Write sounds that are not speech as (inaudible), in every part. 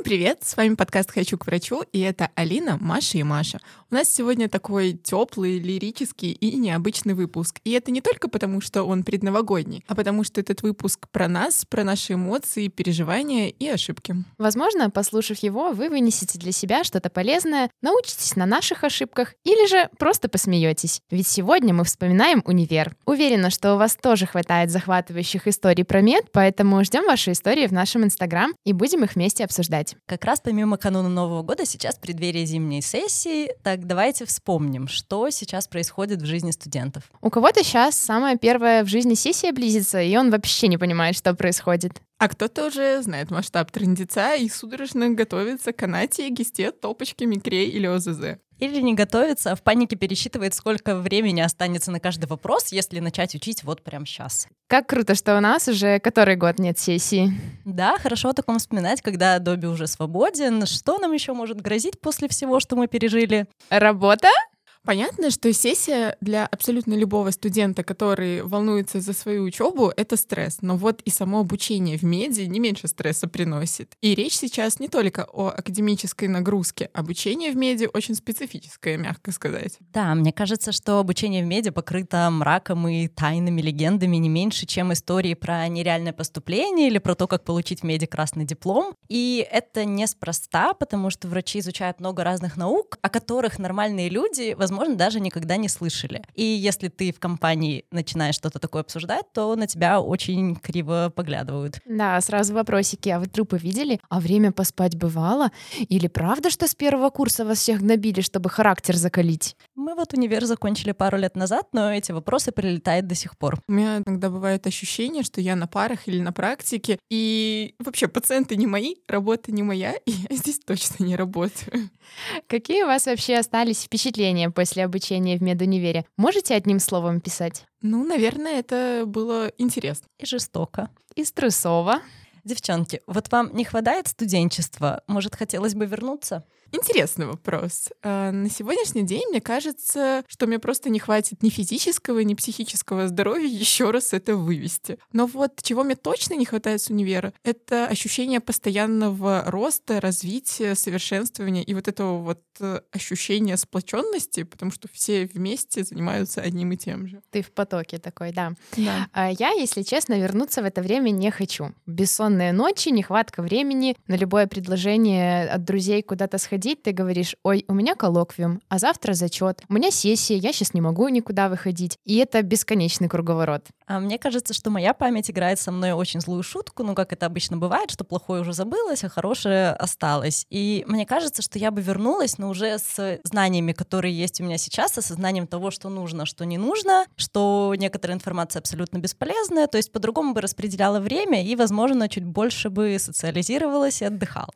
Всем привет! С вами подкаст «Хочу к врачу» и это Алина, Маша и Маша. У нас сегодня такой теплый, лирический и необычный выпуск. И это не только потому, что он предновогодний, а потому что этот выпуск про нас, про наши эмоции, переживания и ошибки. Возможно, послушав его, вы вынесете для себя что-то полезное, научитесь на наших ошибках или же просто посмеетесь. Ведь сегодня мы вспоминаем универ. Уверена, что у вас тоже хватает захватывающих историй про мед, поэтому ждем ваши истории в нашем инстаграм и будем их вместе обсуждать обсуждать. Как раз помимо кануна Нового года сейчас преддверие зимней сессии, так давайте вспомним, что сейчас происходит в жизни студентов. У кого-то сейчас самая первая в жизни сессия близится, и он вообще не понимает, что происходит. А кто-то уже знает масштаб трендеца и судорожно готовится к анате, гесте, топочке, микре или ОЗЗ. Или не готовится, а в панике пересчитывает, сколько времени останется на каждый вопрос, если начать учить вот прямо сейчас. Как круто, что у нас уже который год нет сессии. Да, хорошо о таком вспоминать, когда Добби уже свободен. Что нам еще может грозить после всего, что мы пережили? Работа? Понятно, что сессия для абсолютно любого студента, который волнуется за свою учебу, это стресс. Но вот и само обучение в меди не меньше стресса приносит. И речь сейчас не только о академической нагрузке. Обучение в меди очень специфическое, мягко сказать. Да, мне кажется, что обучение в меди покрыто мраком и тайными легендами не меньше, чем истории про нереальное поступление или про то, как получить в меди красный диплом. И это неспроста, потому что врачи изучают много разных наук, о которых нормальные люди, возможно, даже никогда не слышали. И если ты в компании начинаешь что-то такое обсуждать, то на тебя очень криво поглядывают. Да, сразу вопросики. А вы трупы видели? А время поспать бывало? Или правда, что с первого курса вас всех гнобили, чтобы характер закалить? Мы вот универ закончили пару лет назад, но эти вопросы прилетают до сих пор. У меня иногда бывает ощущение, что я на парах или на практике, и вообще пациенты не мои, работа не моя, (laughs) и я здесь точно не работаю. Какие у вас вообще остались впечатления после обучения в медунивере? Можете одним словом писать? Ну, наверное, это было интересно. И жестоко. И стрессово. Девчонки, вот вам не хватает студенчества? Может, хотелось бы вернуться? Интересный вопрос. А, на сегодняшний день мне кажется, что мне просто не хватит ни физического, ни психического здоровья еще раз это вывести. Но вот чего мне точно не хватает с универа, это ощущение постоянного роста, развития, совершенствования и вот этого вот э, ощущения сплоченности, потому что все вместе занимаются одним и тем же. Ты в потоке такой, да. Да. А я, если честно, вернуться в это время не хочу. Бессонные ночи, нехватка времени, на любое предложение от друзей куда-то сходить приходить, ты говоришь, ой, у меня коллоквиум, а завтра зачет, у меня сессия, я сейчас не могу никуда выходить. И это бесконечный круговорот. А мне кажется, что моя память играет со мной очень злую шутку, ну, как это обычно бывает, что плохое уже забылось, а хорошее осталось. И мне кажется, что я бы вернулась, но уже с знаниями, которые есть у меня сейчас, со знанием того, что нужно, что не нужно, что некоторая информация абсолютно бесполезная, то есть по-другому бы распределяла время и, возможно, чуть больше бы социализировалась и отдыхала.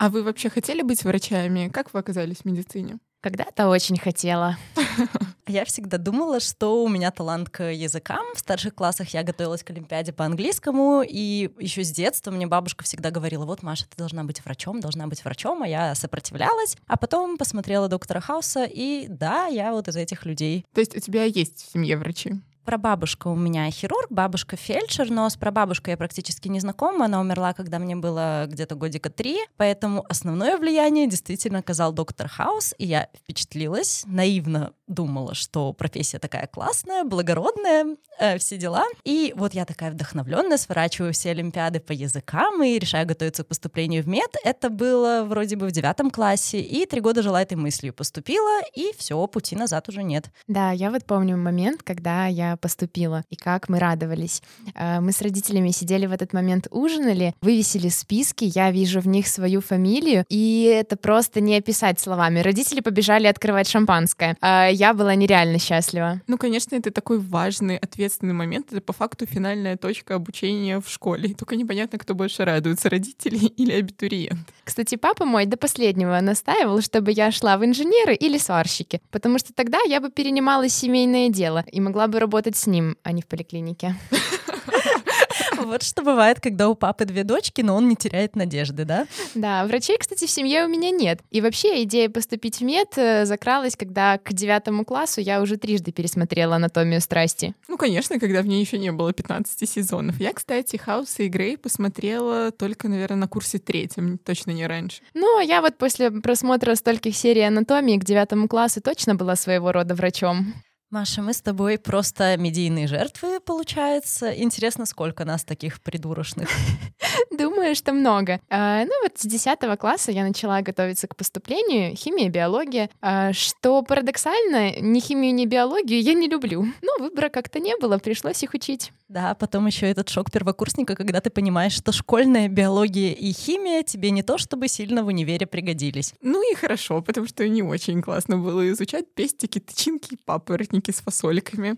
А вы вообще хотели быть врачами? Как вы оказались в медицине? Когда-то очень хотела. (laughs) Я всегда думала, что у меня талант к языкам. В старших классах я готовилась к Олимпиаде по английскому, и еще с детства мне бабушка всегда говорила, вот, Маша, ты должна быть врачом, должна быть врачом, а я сопротивлялась. А потом посмотрела доктора Хауса, и да, я вот из этих людей. То есть у тебя есть в семье врачи? Прабабушка у меня хирург, бабушка фельдшер, но с прабабушкой я практически не знакома. Она умерла, когда мне было где-то годика три, поэтому основное влияние действительно оказал доктор Хаус, и я впечатлилась, наивно думала, что профессия такая классная, благородная, э, все дела. И вот я такая вдохновленная, сворачиваю все олимпиады по языкам и решаю готовиться к поступлению в мед. Это было вроде бы в девятом классе, и три года жила этой мыслью. Поступила, и все, пути назад уже нет. Да, я вот помню момент, когда я поступила, и как мы радовались. Э, мы с родителями сидели в этот момент, ужинали, вывесили списки, я вижу в них свою фамилию, и это просто не описать словами. Родители побежали открывать шампанское. Э, я была нереально счастлива. Ну, конечно, это такой важный, ответственный момент. Это по факту финальная точка обучения в школе. Только непонятно, кто больше радуется, родители (laughs) или абитуриент. Кстати, папа мой до последнего настаивал, чтобы я шла в инженеры или сварщики, потому что тогда я бы перенимала семейное дело и могла бы работать с ним, а не в поликлинике. (laughs) Вот что бывает, когда у папы две дочки, но он не теряет надежды, да? Да, врачей, кстати, в семье у меня нет. И вообще идея поступить в мед э, закралась, когда к девятому классу я уже трижды пересмотрела «Анатомию страсти». Ну, конечно, когда в ней еще не было 15 сезонов. Я, кстати, Хауса и Грей посмотрела только, наверное, на курсе третьем, точно не раньше. Ну, а я вот после просмотра стольких серий «Анатомии» к девятому классу точно была своего рода врачом. Маша, мы с тобой просто медийные жертвы, получается. Интересно, сколько нас таких придурочных? (laughs) Думаю, что много. А, ну вот с 10 класса я начала готовиться к поступлению, химия, биология. А, что парадоксально, ни химию, ни биологию я не люблю. Но выбора как-то не было, пришлось их учить. Да, потом еще этот шок первокурсника, когда ты понимаешь, что школьная биология и химия тебе не то чтобы сильно в универе пригодились. Ну и хорошо, потому что не очень классно было изучать пестики, тычинки и папоротники с фасоликами.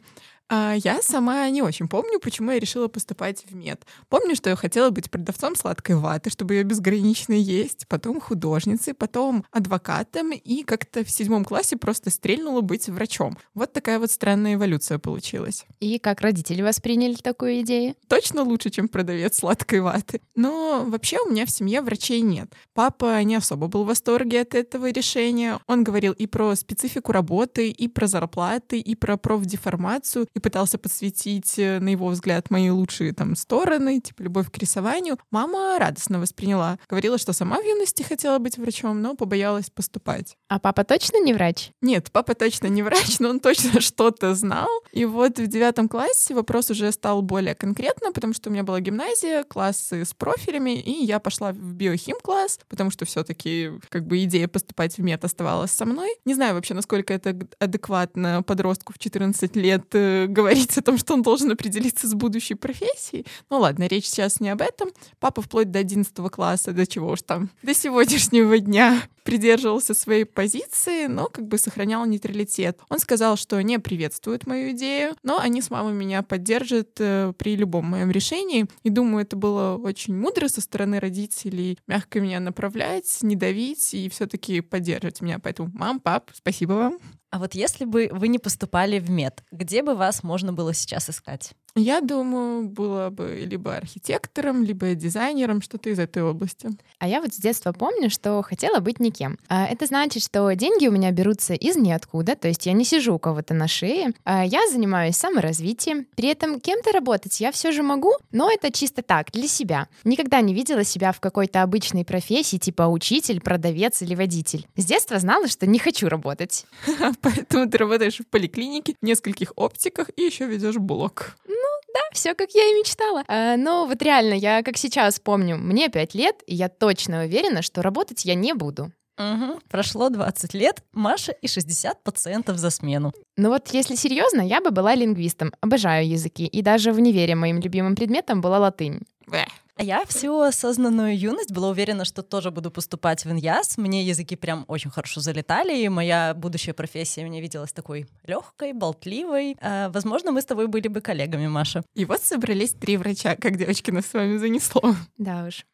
А я сама не очень помню, почему я решила поступать в мед. Помню, что я хотела быть продавцом сладкой ваты, чтобы ее безгранично есть, потом художницей, потом адвокатом, и как-то в седьмом классе просто стрельнула быть врачом. Вот такая вот странная эволюция получилась. И как родители восприняли такую идею? Точно лучше, чем продавец сладкой ваты. Но вообще у меня в семье врачей нет. Папа не особо был в восторге от этого решения. Он говорил и про специфику работы, и про зарплаты, и про профдеформацию, и пытался подсветить, э, на его взгляд, мои лучшие там стороны, типа любовь к рисованию. Мама радостно восприняла. Говорила, что сама в юности хотела быть врачом, но побоялась поступать. А папа точно не врач? Нет, папа точно не врач, но он точно (laughs) что-то знал. И вот в девятом классе вопрос уже стал более конкретно, потому что у меня была гимназия, классы с профилями, и я пошла в биохим-класс, потому что все таки как бы идея поступать в мед оставалась со мной. Не знаю вообще, насколько это адекватно подростку в 14 лет э, говорить о том, что он должен определиться с будущей профессией. Ну ладно, речь сейчас не об этом. Папа вплоть до 11 класса, до чего уж там, до сегодняшнего дня придерживался своей позиции, но как бы сохранял нейтралитет. Он сказал, что не приветствует мою идею, но они с мамой меня поддержат э, при любом моем решении. И думаю, это было очень мудро со стороны родителей мягко меня направлять, не давить и все-таки поддерживать меня. Поэтому, мам, пап, спасибо вам. А вот если бы вы не поступали в мед, где бы вас можно было сейчас искать? Я думаю, было бы либо архитектором, либо дизайнером, что-то из этой области. А я вот с детства помню, что хотела быть никем. А это значит, что деньги у меня берутся из ниоткуда, то есть я не сижу у кого-то на шее. А я занимаюсь саморазвитием. При этом кем-то работать я все же могу, но это чисто так, для себя. Никогда не видела себя в какой-то обычной профессии, типа учитель, продавец или водитель. С детства знала, что не хочу работать. (laughs) Поэтому ты работаешь в поликлинике, в нескольких оптиках и еще ведешь блог. Да, все как я и мечтала. А, но вот реально, я как сейчас помню, мне 5 лет, и я точно уверена, что работать я не буду. Угу. Прошло 20 лет, Маша и 60 пациентов за смену. Ну вот если серьезно, я бы была лингвистом. Обожаю языки. И даже в универе моим любимым предметом была латынь. А я всю осознанную юность была уверена, что тоже буду поступать в ИНЯС. Мне языки прям очень хорошо залетали, и моя будущая профессия мне виделась такой легкой, болтливой. А, возможно, мы с тобой были бы коллегами, Маша. И вот собрались три врача, как девочки нас с вами занесло. Да уж.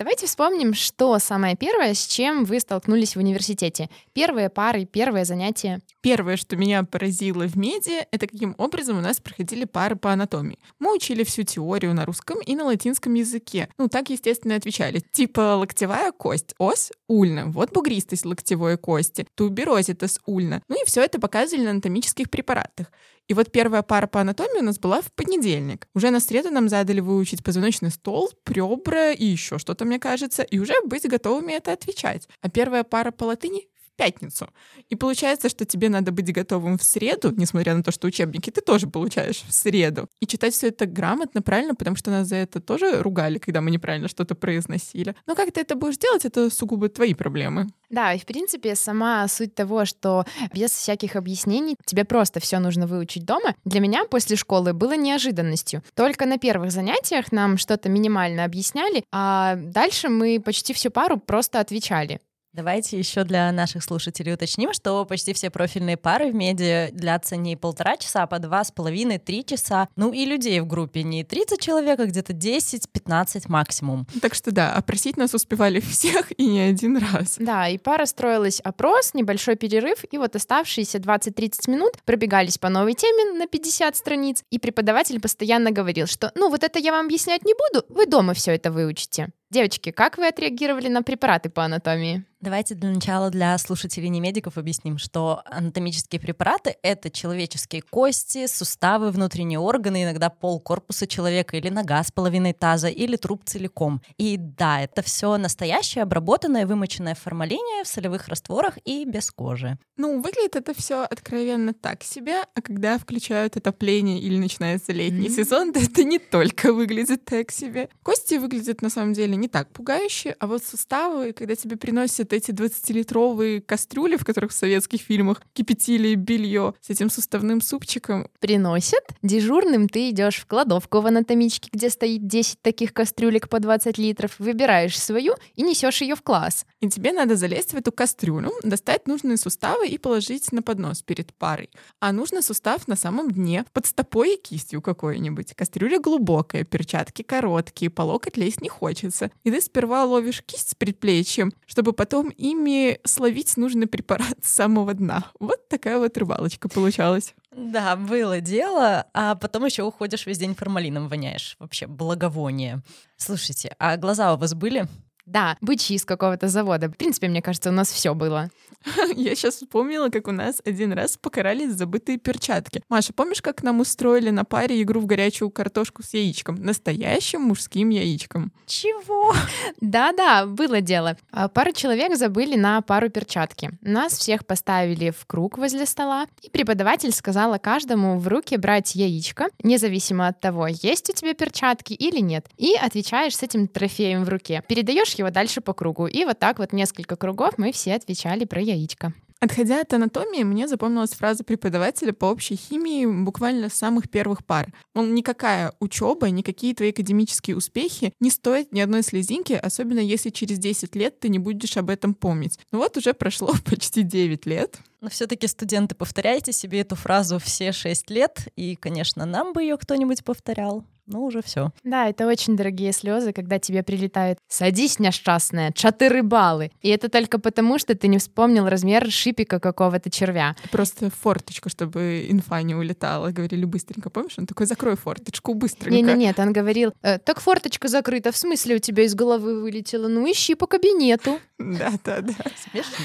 Давайте вспомним, что самое первое, с чем вы столкнулись в университете. Первые пары, первые занятия. Первое, что меня поразило в меди, это каким образом у нас проходили пары по анатомии. Мы учили всю теорию на русском и на латинском языке. Ну, так, естественно, отвечали. Типа локтевая кость, ос, ульна. Вот бугристость локтевой кости, туберозитас ульна. Ну и все это показывали на анатомических препаратах. И вот первая пара по анатомии у нас была в понедельник. Уже на среду нам задали выучить позвоночный стол, ребра и еще что-то, мне кажется, и уже быть готовыми это отвечать. А первая пара по латыни пятницу. И получается, что тебе надо быть готовым в среду, несмотря на то, что учебники ты тоже получаешь в среду. И читать все это грамотно, правильно, потому что нас за это тоже ругали, когда мы неправильно что-то произносили. Но как ты это будешь делать, это сугубо твои проблемы. Да, и в принципе сама суть того, что без всяких объяснений тебе просто все нужно выучить дома, для меня после школы было неожиданностью. Только на первых занятиях нам что-то минимально объясняли, а дальше мы почти всю пару просто отвечали. Давайте еще для наших слушателей уточним, что почти все профильные пары в меди длятся не полтора часа, а по два с половиной, три часа. Ну и людей в группе не 30 человек, а где-то 10-15 максимум. Так что да, опросить нас успевали (laughs) всех и не один раз. Да, и пара строилась опрос, небольшой перерыв, и вот оставшиеся 20-30 минут пробегались по новой теме на 50 страниц, и преподаватель постоянно говорил, что ну вот это я вам объяснять не буду, вы дома все это выучите. Девочки, как вы отреагировали на препараты по анатомии? Давайте для начала для слушателей не медиков объясним, что анатомические препараты — это человеческие кости, суставы, внутренние органы, иногда пол корпуса человека или нога с половиной таза или труп целиком. И да, это все настоящее, обработанное, вымоченное в формалине, в солевых растворах и без кожи. Ну, выглядит это все откровенно так себе, а когда включают отопление или начинается летний mm-hmm. сезон, (laughs) то это не только выглядит так себе. Кости выглядят на самом деле не так пугающе, а вот суставы, когда тебе приносят эти 20-литровые кастрюли, в которых в советских фильмах кипятили белье с этим суставным супчиком. Приносят. Дежурным ты идешь в кладовку в анатомичке, где стоит 10 таких кастрюлек по 20 литров, выбираешь свою и несешь ее в класс. И тебе надо залезть в эту кастрюлю, достать нужные суставы и положить на поднос перед парой. А нужно сустав на самом дне, под стопой и кистью какой-нибудь. Кастрюля глубокая, перчатки короткие, по локоть лезть не хочется. И ты сперва ловишь кисть с предплечьем, чтобы потом ими словить нужный препарат с самого дна. Вот такая вот рыбалочка получалась. Да, было дело, а потом еще уходишь весь день формалином воняешь. Вообще благовоние. Слушайте, а глаза у вас были? Да, бычьи из какого-то завода. В принципе, мне кажется, у нас все было. (laughs) Я сейчас вспомнила, как у нас один раз покарались забытые перчатки. Маша, помнишь, как нам устроили на паре игру в горячую картошку с яичком? Настоящим мужским яичком. Чего? Да-да, было дело. А, пара человек забыли на пару перчатки. Нас всех поставили в круг возле стола, и преподаватель сказала каждому в руки брать яичко, независимо от того, есть у тебя перчатки или нет, и отвечаешь с этим трофеем в руке. Передаешь его дальше по кругу. И вот так вот несколько кругов мы все отвечали про яичко. Отходя от анатомии, мне запомнилась фраза преподавателя по общей химии буквально с самых первых пар. Он никакая учеба, никакие твои академические успехи не стоят ни одной слезинки, особенно если через 10 лет ты не будешь об этом помнить. Ну вот уже прошло (laughs) почти 9 лет. Но все-таки студенты, повторяйте себе эту фразу все 6 лет, и, конечно, нам бы ее кто-нибудь повторял ну уже все. Да, это очень дорогие слезы, когда тебе прилетают «Садись, несчастная, четыре баллы». И это только потому, что ты не вспомнил размер шипика какого-то червя. Просто форточку, чтобы инфа не улетала. Говорили быстренько, помнишь? Он такой, закрой форточку быстренько. Не-не-нет, он говорил, э, так форточка закрыта, в смысле у тебя из головы вылетела? Ну ищи по кабинету. Да-да-да.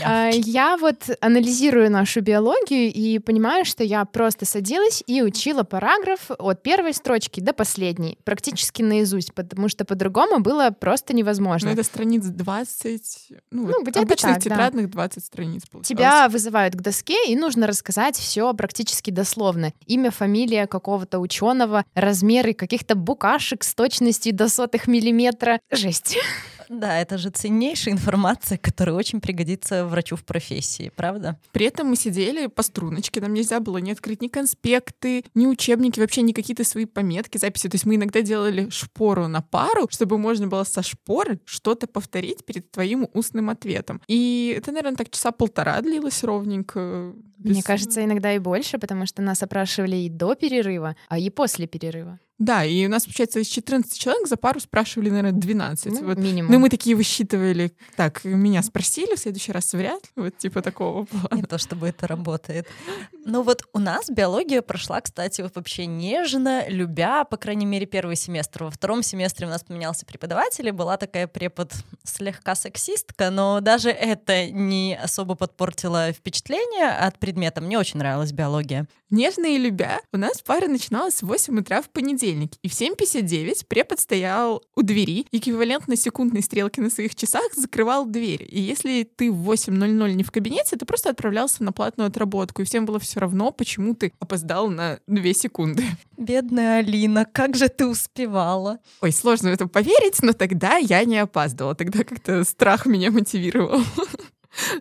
А, я вот анализирую нашу биологию и понимаю, что я просто садилась и учила параграф от первой строчки до последней, практически наизусть, потому что по-другому было просто невозможно. Ну, это страниц 20, ну, ну где-то обычных так, тетрадных да. 20 страниц получалось. Тебя вызывают к доске, и нужно рассказать все практически дословно. Имя, фамилия какого-то ученого, размеры каких-то букашек с точностью до сотых миллиметра. Жесть. Да, это же ценнейшая информация, которая очень пригодится врачу в профессии, правда? При этом мы сидели по струночке, нам нельзя было не открыть ни конспекты, ни учебники, вообще ни какие-то свои пометки, записи. То есть мы иногда делали шпору на пару, чтобы можно было со шпоры что-то повторить перед твоим устным ответом. И это, наверное, так часа полтора длилось ровненько. Мне кажется, иногда и больше, потому что нас опрашивали и до перерыва, а и после перерыва. Да, и у нас, получается, из 14 человек за пару спрашивали, наверное, 12. Ну, вот. минимум. Ну, мы такие высчитывали. Так, меня спросили, в следующий раз вряд ли. Вот типа такого плана. Не то, чтобы это работает. Ну вот у нас биология прошла, кстати, вот вообще нежно, любя, по крайней мере, первый семестр. Во втором семестре у нас поменялся преподаватель, и была такая препод слегка сексистка, но даже это не особо подпортило впечатление от предмета. Мне очень нравилась биология. Нежно и любя, у нас пара начиналась в 8 утра в понедельник, и в 7.59 препод стоял у двери, эквивалентно секундной стрелки на своих часах закрывал дверь. И если ты в 8.00 не в кабинете, ты просто отправлялся на платную отработку, и всем было все равно, почему ты опоздал на 2 секунды. Бедная Алина, как же ты успевала? Ой, сложно в это поверить, но тогда я не опаздывала, тогда как-то страх меня мотивировал.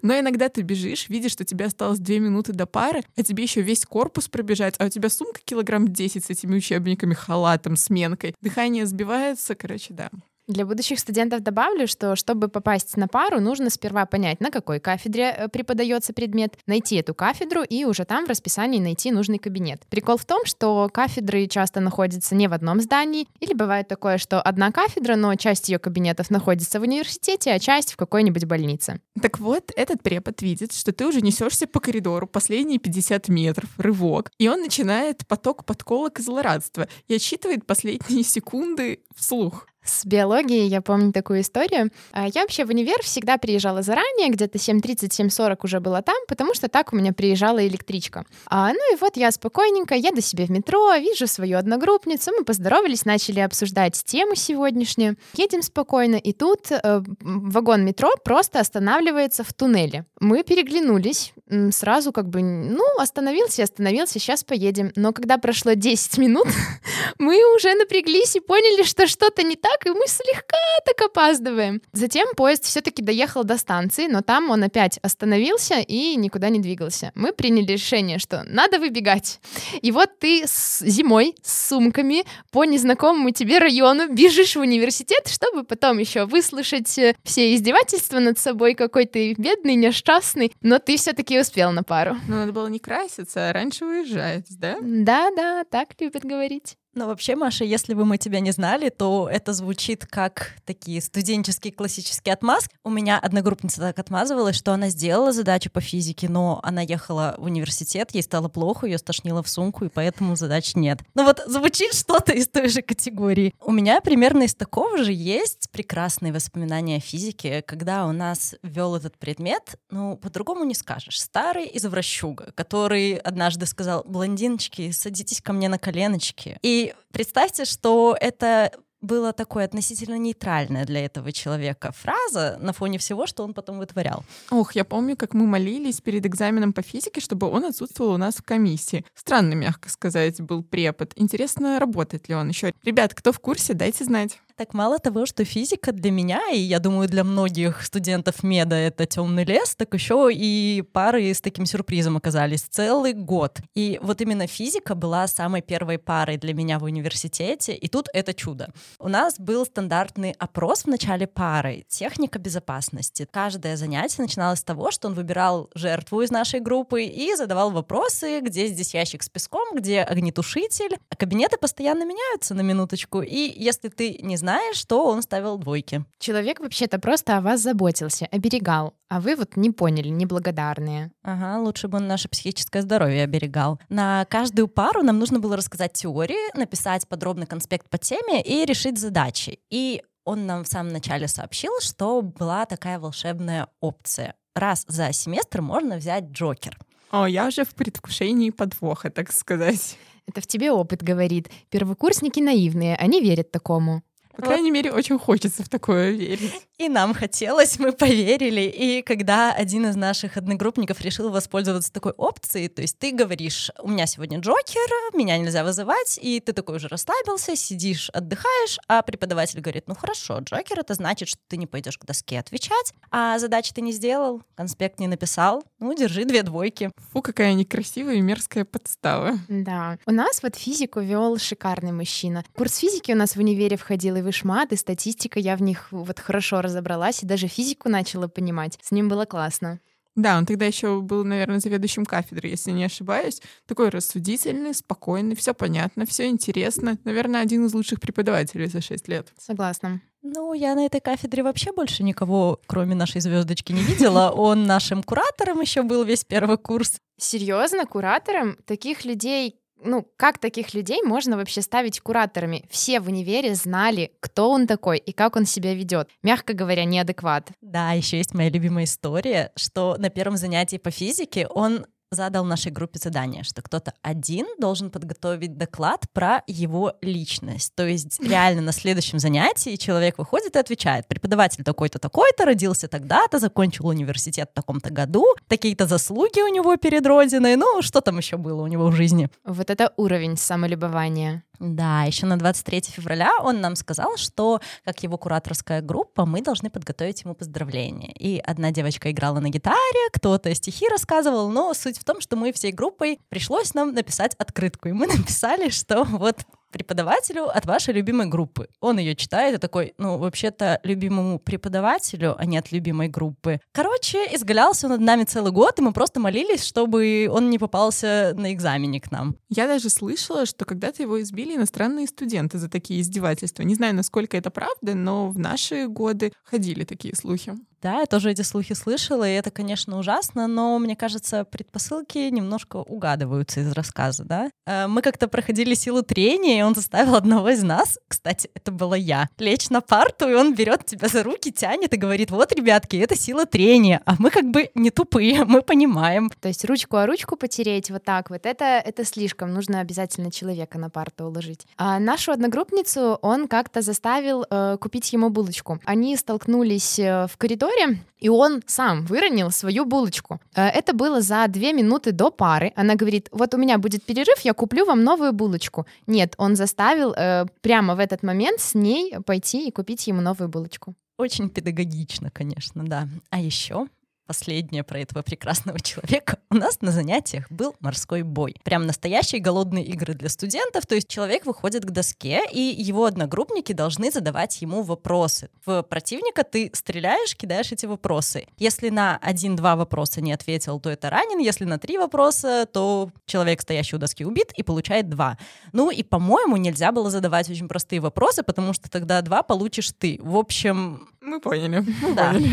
Но иногда ты бежишь, видишь, что тебе осталось две минуты до пары, а тебе еще весь корпус пробежать, а у тебя сумка килограмм 10 с этими учебниками, халатом, сменкой. Дыхание сбивается, короче, да. Для будущих студентов добавлю, что чтобы попасть на пару, нужно сперва понять, на какой кафедре э, преподается предмет, найти эту кафедру и уже там в расписании найти нужный кабинет. Прикол в том, что кафедры часто находятся не в одном здании, или бывает такое, что одна кафедра, но часть ее кабинетов находится в университете, а часть в какой-нибудь больнице. Так вот, этот препод видит, что ты уже несешься по коридору последние 50 метров, рывок, и он начинает поток подколок и злорадства и отсчитывает последние (laughs) секунды вслух. С биологией я помню такую историю. А, я вообще в универ всегда приезжала заранее, где-то 7.30-7.40 уже была там, потому что так у меня приезжала электричка. А, ну и вот я спокойненько еду себе в метро, вижу свою одногруппницу, мы поздоровались, начали обсуждать тему сегодняшнюю. Едем спокойно, и тут э, вагон метро просто останавливается в туннеле. Мы переглянулись, сразу как бы, ну, остановился, остановился, сейчас поедем. Но когда прошло 10 минут, (laughs) мы уже напряглись и поняли, что что-то не так, так, и мы слегка так опаздываем. Затем поезд все-таки доехал до станции, но там он опять остановился и никуда не двигался. Мы приняли решение, что надо выбегать. И вот ты с зимой с сумками по незнакомому тебе району бежишь в университет, чтобы потом еще выслушать э, все издевательства над собой, какой ты бедный, несчастный, но ты все-таки успел на пару. Ну, надо было не краситься, а раньше уезжать, да? Да-да, так любят говорить. Ну, вообще, Маша, если бы мы тебя не знали, то это звучит как такие студенческие классические отмазки. У меня одногруппница так отмазывалась, что она сделала задачу по физике, но она ехала в университет, ей стало плохо, ее стошнило в сумку, и поэтому задач нет. Ну вот звучит что-то из той же категории. У меня примерно из такого же есть прекрасные воспоминания о физике, когда у нас вел этот предмет, ну, по-другому не скажешь. Старый извращуга, который однажды сказал, блондиночки, садитесь ко мне на коленочки. И представьте, что это было такое относительно нейтральная для этого человека фраза на фоне всего, что он потом вытворял. Ох, я помню, как мы молились перед экзаменом по физике, чтобы он отсутствовал у нас в комиссии. Странно, мягко сказать, был препод. Интересно, работает ли он еще. Ребят, кто в курсе, дайте знать. Так мало того, что физика для меня, и я думаю, для многих студентов меда это темный лес, так еще и пары с таким сюрпризом оказались целый год. И вот именно физика была самой первой парой для меня в университете, и тут это чудо. У нас был стандартный опрос в начале пары, техника безопасности. Каждое занятие начиналось с того, что он выбирал жертву из нашей группы и задавал вопросы, где здесь ящик с песком, где огнетушитель. А кабинеты постоянно меняются на минуточку, и если ты не знаешь, что он ставил двойки. Человек вообще-то просто о вас заботился, оберегал, а вы вот не поняли, неблагодарные. Ага, лучше бы он наше психическое здоровье оберегал. На каждую пару нам нужно было рассказать теории, написать подробный конспект по теме и решить задачи. И он нам в самом начале сообщил, что была такая волшебная опция. Раз за семестр можно взять Джокер. О, я уже в предвкушении подвоха, так сказать. Это в тебе опыт говорит. Первокурсники наивные, они верят такому. По вот. крайней мере, очень хочется в такое верить. И нам хотелось, мы поверили. И когда один из наших одногруппников решил воспользоваться такой опцией, то есть ты говоришь, у меня сегодня Джокер, меня нельзя вызывать, и ты такой уже расслабился, сидишь, отдыхаешь, а преподаватель говорит, ну хорошо, Джокер это значит, что ты не пойдешь к доске отвечать, а задачи ты не сделал, конспект не написал, ну держи две двойки. Фу, какая некрасивая и мерзкая подстава. Да. У нас вот физику вел шикарный мужчина. Курс физики у нас в универе входил, и вышмат, и статистика, я в них вот хорошо разобралась, и даже физику начала понимать. С ним было классно. Да, он тогда еще был, наверное, заведующим кафедрой, если не ошибаюсь. Такой рассудительный, спокойный, все понятно, все интересно. Наверное, один из лучших преподавателей за 6 лет. Согласна. Ну, я на этой кафедре вообще больше никого, кроме нашей звездочки, не видела. (laughs) Он нашим куратором еще был весь первый курс. Серьезно, куратором? Таких людей ну, как таких людей можно вообще ставить кураторами? Все в универе знали, кто он такой и как он себя ведет. Мягко говоря, неадекват. Да, еще есть моя любимая история, что на первом занятии по физике он задал нашей группе задание, что кто-то один должен подготовить доклад про его личность. То есть (laughs) реально на следующем занятии человек выходит и отвечает, преподаватель такой-то, такой-то, родился тогда-то, закончил университет в таком-то году, такие-то заслуги у него перед Родиной, ну, что там еще было у него в жизни. Вот это уровень самолюбования. Да, еще на 23 февраля он нам сказал, что как его кураторская группа, мы должны подготовить ему поздравления. И одна девочка играла на гитаре, кто-то стихи рассказывал, но суть в том, что мы всей группой пришлось нам написать открытку. И мы (laughs) написали, что вот преподавателю от вашей любимой группы. Он ее читает и такой, ну, вообще-то, любимому преподавателю, а не от любимой группы. Короче, изгалялся над нами целый год, и мы просто молились, чтобы он не попался на экзамене к нам. Я даже слышала, что когда-то его избили иностранные студенты за такие издевательства. Не знаю, насколько это правда, но в наши годы ходили такие слухи. Да, я тоже эти слухи слышала, и это, конечно, ужасно, но мне кажется, предпосылки немножко угадываются из рассказа, да. Э, мы как-то проходили силу трения, и он заставил одного из нас, кстати, это была я, лечь на парту, и он берет тебя за руки, тянет и говорит, вот, ребятки, это сила трения, а мы как бы не тупые, мы понимаем. То есть ручку о ручку потереть вот так вот, это, это слишком, нужно обязательно человека на парту уложить. А нашу одногруппницу он как-то заставил э, купить ему булочку. Они столкнулись э, в коридоре, коридоре, и он сам выронил свою булочку. Э, это было за две минуты до пары. Она говорит, вот у меня будет перерыв, я куплю вам новую булочку. Нет, он заставил э, прямо в этот момент с ней пойти и купить ему новую булочку. Очень педагогично, конечно, да. А еще последнее про этого прекрасного (laughs) человека. У нас на занятиях был морской бой. Прям настоящие голодные игры для студентов. То есть человек выходит к доске, и его одногруппники должны задавать ему вопросы. В противника ты стреляешь, кидаешь эти вопросы. Если на один-два вопроса не ответил, то это ранен. Если на три вопроса, то человек, стоящий у доски, убит и получает два. Ну и, по-моему, нельзя было задавать очень простые вопросы, потому что тогда два получишь ты. В общем... Мы поняли. Мы да. поняли.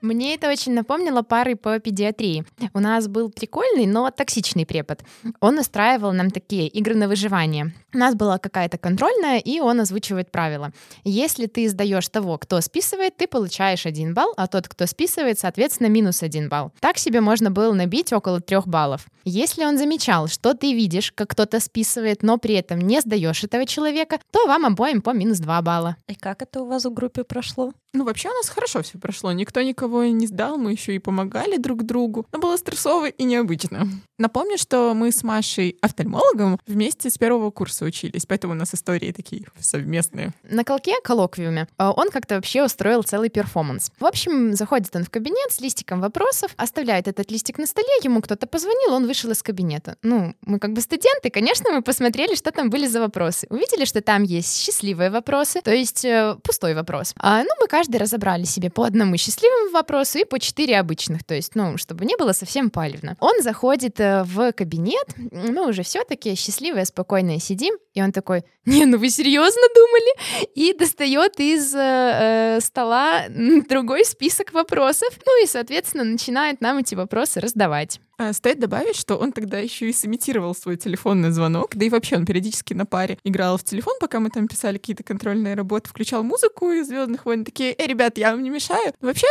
Мне это очень напомнило пары по педиатрии. У нас был прикольный, но токсичный препод. Он устраивал нам такие игры на выживание. У нас была какая-то контрольная, и он озвучивает правила. Если ты сдаешь того, кто списывает, ты получаешь один балл, а тот, кто списывает, соответственно, минус один балл. Так себе можно было набить около трех баллов. Если он замечал, что ты видишь, как кто-то списывает, но при этом не сдаешь этого человека, то вам обоим по минус два балла. И как это у вас в группе прошло? Ну, вообще у нас хорошо все прошло. Никто никого не сдал, мы еще и помогали друг другу. Но было стрессово и необычно. Напомню, что мы с Машей офтальмологом вместе с первого курса учились, поэтому у нас истории такие совместные. На колке коллоквиуме а, он как-то вообще устроил целый перформанс. В общем, заходит он в кабинет с листиком вопросов, оставляет этот листик на столе, ему кто-то позвонил, он вышел из кабинета. Ну, мы как бы студенты, конечно, мы посмотрели, что там были за вопросы. Увидели, что там есть счастливые вопросы, то есть э, пустой вопрос. А, ну, мы каждый разобрали себе по одному счастливому вопросу и по четыре обычных, то есть, ну, чтобы не было совсем палевно. Он заходит э, в кабинет, мы уже все-таки счастливые, спокойные сидим, и он такой, не, ну вы серьезно думали? И достает из э, э стола другой список вопросов, ну и, соответственно, начинает нам эти вопросы раздавать. А, стоит добавить, что он тогда еще и сымитировал свой телефонный звонок, да и вообще он периодически на паре играл в телефон, пока мы там писали какие-то контрольные работы, включал музыку из Звездных войн, такие, эй, ребят, я вам не мешаю. Вообще,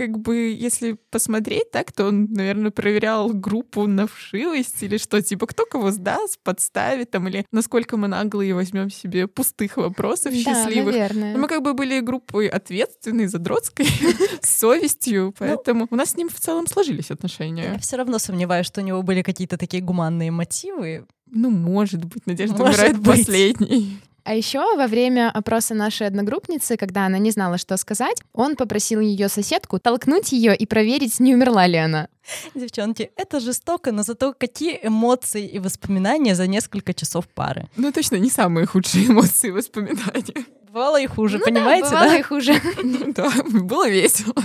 как бы, если посмотреть так, то он, наверное, проверял группу на вшивость или что, типа, кто кого сдаст, подставит там, или насколько мы наглые возьмем себе пустых вопросов счастливых. Да, наверное. Но мы как бы были группой ответственной, задротской, (laughs) с совестью, ну, поэтому у нас с ним в целом сложились отношения. Я все равно сомневаюсь, что у него были какие-то такие гуманные мотивы. Ну, может быть, Надежда умирает последней. А еще во время опроса нашей одногруппницы, когда она не знала, что сказать, он попросил ее соседку толкнуть ее и проверить, не умерла ли она. Девчонки, это жестоко, но зато какие эмоции и воспоминания за несколько часов пары. Ну, точно не самые худшие эмоции и воспоминания. Бывало и хуже, ну, понимаете, да? Бывало да? и хуже. Ну (laughs) да, было весело.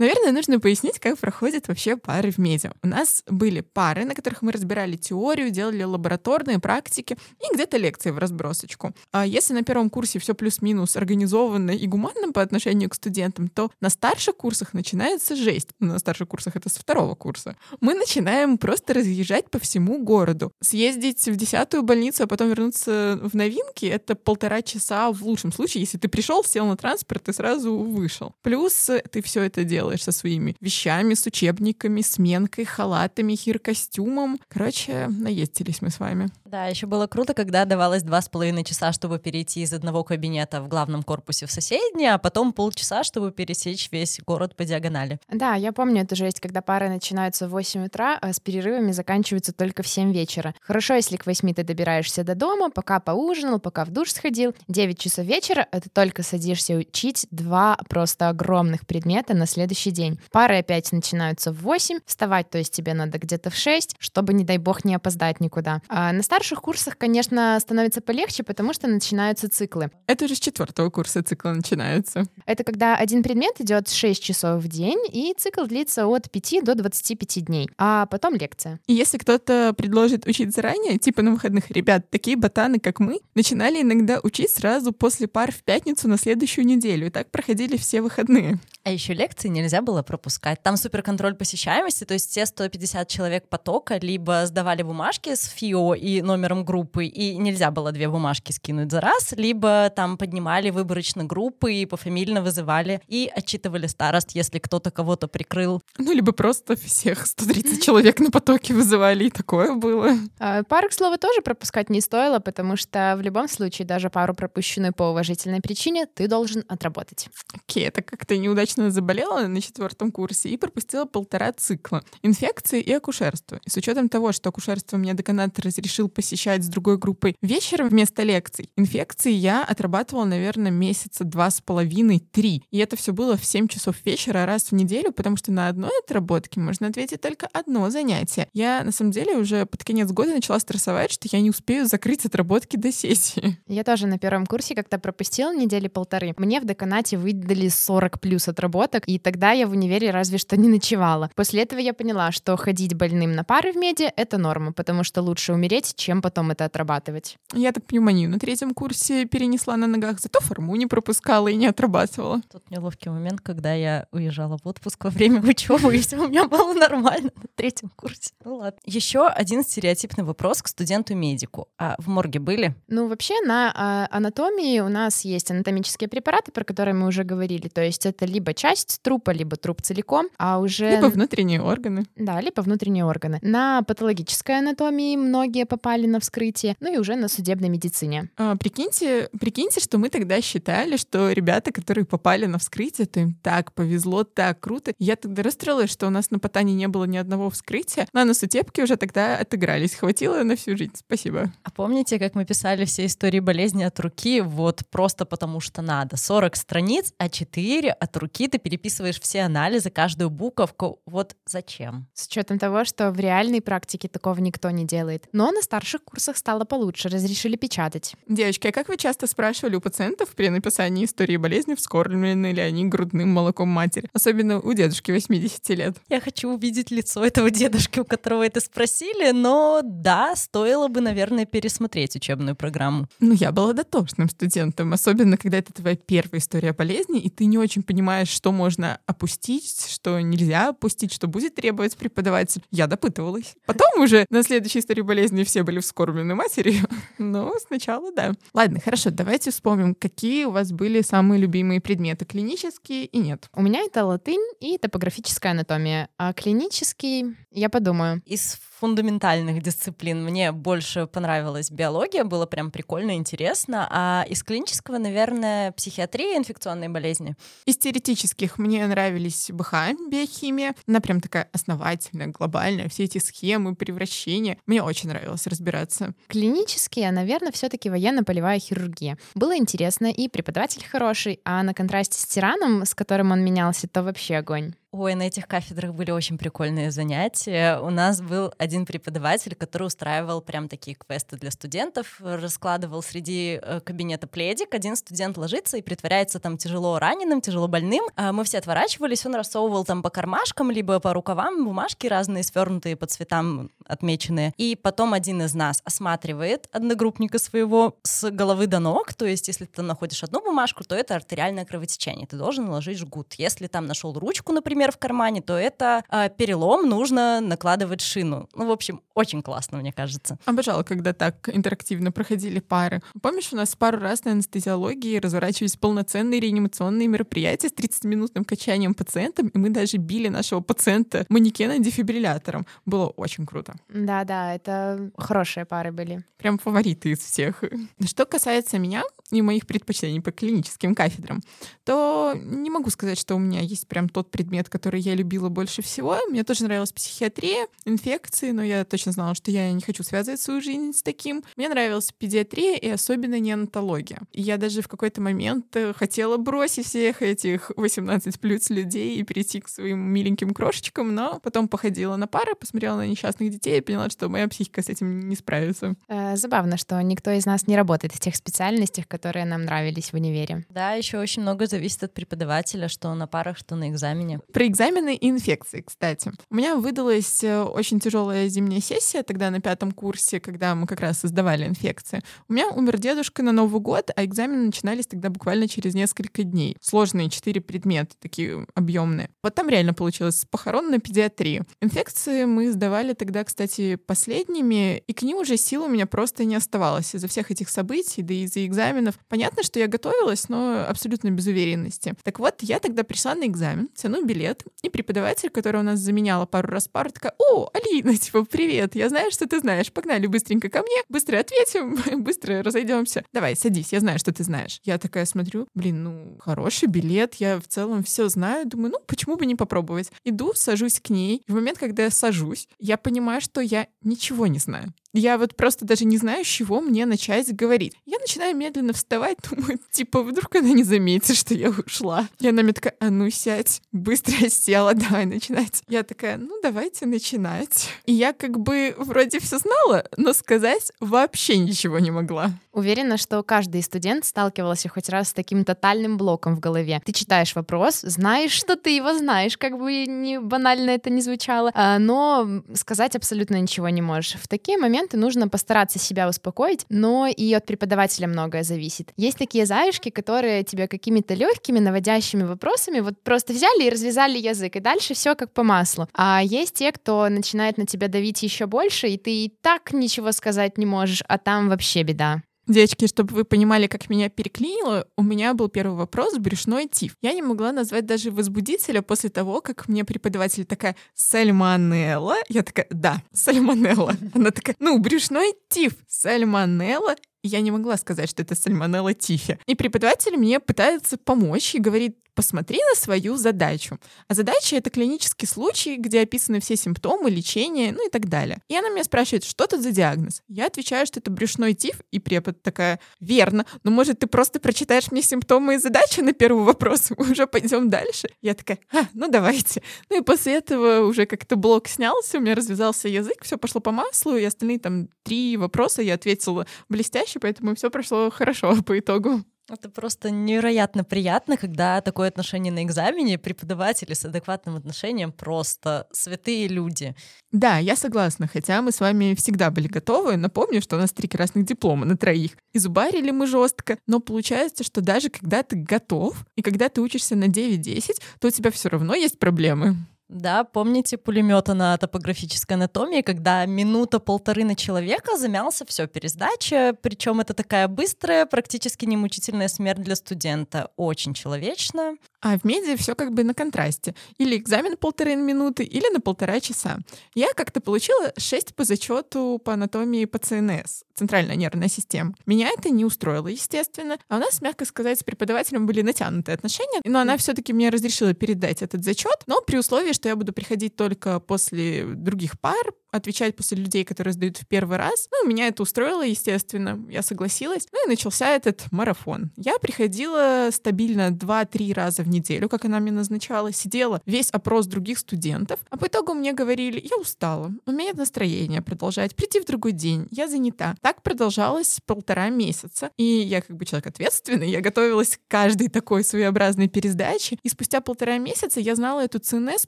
Наверное, нужно пояснить, как проходят вообще пары в медиа. У нас были пары, на которых мы разбирали теорию, делали лабораторные практики и где-то лекции в разбросочку. А если на первом курсе все плюс-минус организованно и гуманно по отношению к студентам, то на старших курсах начинается жесть. На старших курсах это с второго курса. Мы начинаем просто разъезжать по всему городу. Съездить в десятую больницу, а потом вернуться в новинки — это полтора часа в лучшем случае, если ты пришел, сел на транспорт и сразу вышел. Плюс ты все это делаешь делаешь со своими вещами, с учебниками, сменкой, халатами, хир-костюмом. Короче, наездились мы с вами. Да, еще было круто, когда давалось два с половиной часа, чтобы перейти из одного кабинета в главном корпусе в соседний, а потом полчаса, чтобы пересечь весь город по диагонали. Да, я помню эту жесть, когда пары начинаются в 8 утра, а с перерывами заканчиваются только в 7 вечера. Хорошо, если к 8 ты добираешься до дома, пока поужинал, пока в душ сходил. 9 часов вечера — это только садишься учить два просто огромных предмета на следующий день. Пары опять начинаются в 8, вставать, то есть тебе надо где-то в 6, чтобы, не дай бог, не опоздать никуда. А на старших старших курсах, конечно, становится полегче, потому что начинаются циклы. Это уже с четвертого курса цикла начинаются. Это когда один предмет идет 6 часов в день, и цикл длится от 5 до 25 дней, а потом лекция. И если кто-то предложит учить заранее, типа на выходных, ребят, такие ботаны, как мы, начинали иногда учить сразу после пар в пятницу на следующую неделю. И так проходили все выходные. А еще лекции нельзя было пропускать. Там суперконтроль посещаемости, то есть все 150 человек потока либо сдавали бумажки с ФИО и номером группы, и нельзя было две бумажки скинуть за раз, либо там поднимали выборочно группы и пофамильно вызывали и отчитывали старост, если кто-то кого-то прикрыл. Ну, либо просто всех 130 человек на потоке вызывали, и такое было. А, пару, к слову, тоже пропускать не стоило, потому что в любом случае даже пару пропущенную по уважительной причине ты должен отработать. Окей, это как-то неудачно заболела на четвертом курсе и пропустила полтора цикла. Инфекции и акушерство. И с учетом того, что акушерство мне деканат разрешил посещать с другой группой вечером вместо лекций, инфекции я отрабатывала, наверное, месяца два с половиной, три. И это все было в 7 часов вечера раз в неделю, потому что на одной отработке можно ответить только одно занятие. Я, на самом деле, уже под конец года начала стрессовать, что я не успею закрыть отработки до сессии. Я тоже на первом курсе как-то пропустила недели полторы. Мне в деканате выдали 40 плюс отработок, и тогда я в универе разве что не ночевала. После этого я поняла, что ходить больным на пары в меди — это норма, потому что лучше умереть, чем потом это отрабатывать. Я так пневмонию на третьем курсе перенесла на ногах, зато форму не пропускала и не отрабатывала. Тут неловкий момент, когда я уезжала в отпуск во время (laughs) учебы, и все у меня было нормально на третьем курсе. Ну ладно. Еще один стереотипный вопрос к студенту-медику. А в морге были? Ну, вообще, на а, анатомии у нас есть анатомические препараты, про которые мы уже говорили. То есть это либо часть трупа, либо труп целиком, а уже... Либо внутренние органы. Да, либо внутренние органы. На патологической анатомии многие попали на вскрытие, ну и уже на судебной медицине. А, прикиньте, прикиньте, что мы тогда считали, что ребята, которые попали на вскрытие, то им так повезло, так круто. Я тогда расстроилась, что у нас на Потане не было ни одного вскрытия, но на сутепке уже тогда отыгрались. Хватило на всю жизнь. Спасибо. А помните, как мы писали все истории болезни от руки, вот просто потому что надо? 40 страниц, а 4 от руки ты переписываешь все анализы, каждую буковку. Вот зачем? С учетом того, что в реальной практике такого никто не делает. Но на старших курсах стало получше, разрешили печатать. Девочки, а как вы часто спрашивали у пациентов при написании истории болезни, вскормлены ли они грудным молоком матери? Особенно у дедушки 80 лет. Я хочу увидеть лицо этого дедушки, у которого это спросили, но да, стоило бы, наверное, пересмотреть учебную программу. Ну, я была дотошным студентом, особенно когда это твоя первая история болезни, и ты не очень понимаешь, что можно опустить, что нельзя опустить, что будет требовать преподаватель. Я допытывалась. Потом уже на следующей истории болезни все были вскормлены матерью, (laughs) но сначала да. Ладно, хорошо, давайте вспомним, какие у вас были самые любимые предметы, клинические и нет. У меня это латынь и топографическая анатомия, а клинический, я подумаю. Из фундаментальных дисциплин мне больше понравилась биология, было прям прикольно, интересно. А из клинического, наверное, психиатрия, инфекционные болезни. Из теоретических мне нравились БХ, биохимия. Она прям такая основательная, глобальная. Все эти схемы, превращения. Мне очень нравилось разбираться. Клинические, наверное, все-таки военно-полевая хирургия. Было интересно, и преподаватель хороший, а на контрасте с тираном, с которым он менялся, то вообще огонь. Ой, на этих кафедрах были очень прикольные занятия. У нас был один преподаватель, который устраивал прям такие квесты для студентов, раскладывал среди э, кабинета пледик. Один студент ложится и притворяется там тяжело раненым, тяжело больным. А мы все отворачивались, он рассовывал там по кармашкам, либо по рукавам бумажки разные, свернутые по цветам отмеченные. И потом один из нас осматривает одногруппника своего с головы до ног. То есть, если ты находишь одну бумажку, то это артериальное кровотечение. Ты должен наложить жгут. Если там нашел ручку, например, например, в кармане, то это э, перелом, нужно накладывать шину. Ну, в общем, очень классно, мне кажется. Обожала, когда так интерактивно проходили пары. Помнишь, у нас пару раз на анестезиологии разворачивались полноценные реанимационные мероприятия с 30-минутным качанием пациентом, и мы даже били нашего пациента манекена дефибриллятором. Было очень круто. Да-да, это хорошие пары были. Прям фавориты из всех. Что касается меня, и моих предпочтений по клиническим кафедрам, то не могу сказать, что у меня есть прям тот предмет, который я любила больше всего. Мне тоже нравилась психиатрия, инфекции, но я точно знала, что я не хочу связывать свою жизнь с таким. Мне нравилась педиатрия и особенно неонатология. Я даже в какой-то момент э, хотела бросить всех этих 18 плюс людей и перейти к своим миленьким крошечкам, но потом походила на пары, посмотрела на несчастных детей и поняла, что моя психика с этим не справится. Э, забавно, что никто из нас не работает в тех специальностях, которые нам нравились в универе. Да, еще очень много зависит от преподавателя, что на парах, что на экзамене. Про экзамены и инфекции, кстати. У меня выдалась э, очень тяжелая зимняя сессия тогда на пятом курсе, когда мы как раз создавали инфекции. У меня умер дедушка на Новый год, а экзамены начинались тогда буквально через несколько дней. Сложные четыре предмета, такие объемные. Вот там реально получилось похорон на педиатрии. Инфекции мы сдавали тогда, кстати, последними, и к ним уже сил у меня просто не оставалось из-за всех этих событий, да и из-за экзаменов. Понятно, что я готовилась, но абсолютно без уверенности. Так вот, я тогда пришла на экзамен, тяну билет, и преподаватель, которая у нас заменяла пару раз пару, такая, о, Алина, (laughs) типа, привет, я знаю, что ты знаешь, погнали быстренько ко мне, быстро ответим, (laughs) быстро разойдемся. Давай, садись, я знаю, что ты знаешь. Я такая смотрю, блин, ну, хороший билет, я в целом все знаю, думаю, ну, почему бы не попробовать? Иду, сажусь к ней, в момент, когда я сажусь, я понимаю, что я ничего не знаю. Я вот просто даже не знаю, с чего мне начать говорить. Я начинаю медленно вставать, (laughs) думаю, типа, вдруг она не заметит, что я ушла. И она мне такая, а ну сядь, быстро (laughs) села, давай начинать. Я такая, ну давайте начинать. И я как бы вроде все знала, но сказать вообще ничего не могла. Уверена, что каждый студент сталкивался хоть раз с таким тотальным блоком в голове. Ты читаешь вопрос, знаешь, что ты его знаешь, как бы не банально это не звучало, а, но сказать абсолютно ничего не можешь. В такие моменты нужно постараться себя успокоить, но и от преподавателя многое зависит. Есть такие заюшки, которые тебе какими-то легкими, наводящими вопросами вот просто взяли и развязали язык, и дальше все как по маслу. А есть те, кто начинает на тебя давить еще больше, и ты и так ничего сказать не можешь, а там вообще беда. Девочки, чтобы вы понимали, как меня переклинило, у меня был первый вопрос — брюшной тиф. Я не могла назвать даже возбудителя после того, как мне преподаватель такая «сальмонелла». Я такая «да, сальмонелла». (laughs) Она такая «ну, брюшной тиф, сальмонелла я не могла сказать, что это сальмонелла тифи. И преподаватель мне пытается помочь и говорит, посмотри на свою задачу. А задача — это клинический случай, где описаны все симптомы, лечение, ну и так далее. И она меня спрашивает, что тут за диагноз? Я отвечаю, что это брюшной тиф, и препод такая, верно, но может ты просто прочитаешь мне симптомы и задачи на первый вопрос, мы уже пойдем дальше? Я такая, а, ну давайте. Ну и после этого уже как-то блок снялся, у меня развязался язык, все пошло по маслу, и остальные там три вопроса я ответила блестяще, поэтому все прошло хорошо (laughs) по итогу. Это просто невероятно приятно, когда такое отношение на экзамене, преподаватели с адекватным отношением просто святые люди. Да, я согласна, хотя мы с вами всегда были готовы. Напомню, что у нас три красных диплома на троих. И зубарили мы жестко, но получается, что даже когда ты готов, и когда ты учишься на 9-10, то у тебя все равно есть проблемы. Да, помните пулемета на топографической анатомии, когда минута-полторы на человека замялся, все, пересдача, причем это такая быстрая, практически немучительная смерть для студента. Очень человечно. А в меди все как бы на контрасте. Или экзамен полторы минуты, или на полтора часа. Я как-то получила 6 по зачету по анатомии по ЦНС, центральная нервная система. Меня это не устроило, естественно. А у нас, мягко сказать, с преподавателем были натянутые отношения, но она все-таки мне разрешила передать этот зачет, но при условии, что я буду приходить только после других пар, отвечать после людей, которые сдают в первый раз. Ну, меня это устроило, естественно. Я согласилась. Ну и начался этот марафон. Я приходила стабильно 2-3 раза в неделю, как она мне назначала. Сидела весь опрос других студентов. А по итогу мне говорили, я устала. У меня нет настроения продолжать. Прийти в другой день. Я занята. Так продолжалось полтора месяца. И я как бы человек ответственный. Я готовилась к каждой такой своеобразной пересдаче. И спустя полтора месяца я знала эту ЦНС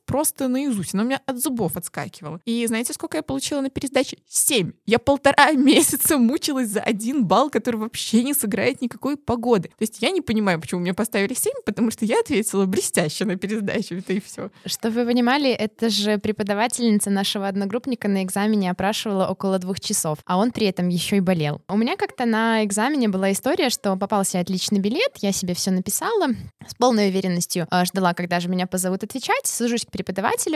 просто наизусть. Она у меня от зубов отскакивала. И знаете, сколько я получила на пересдаче? Семь. Я полтора (laughs) месяца мучилась за один балл, который вообще не сыграет никакой погоды. То есть я не понимаю, почему мне поставили семь, потому что я ответила блестяще на пересдачу, это и все. Чтобы вы понимали, это же преподавательница нашего одногруппника на экзамене опрашивала около двух часов, а он при этом еще и болел. У меня как-то на экзамене была история, что попался отличный билет, я себе все написала, с полной уверенностью э, ждала, когда же меня позовут отвечать, сажусь к преподавателю,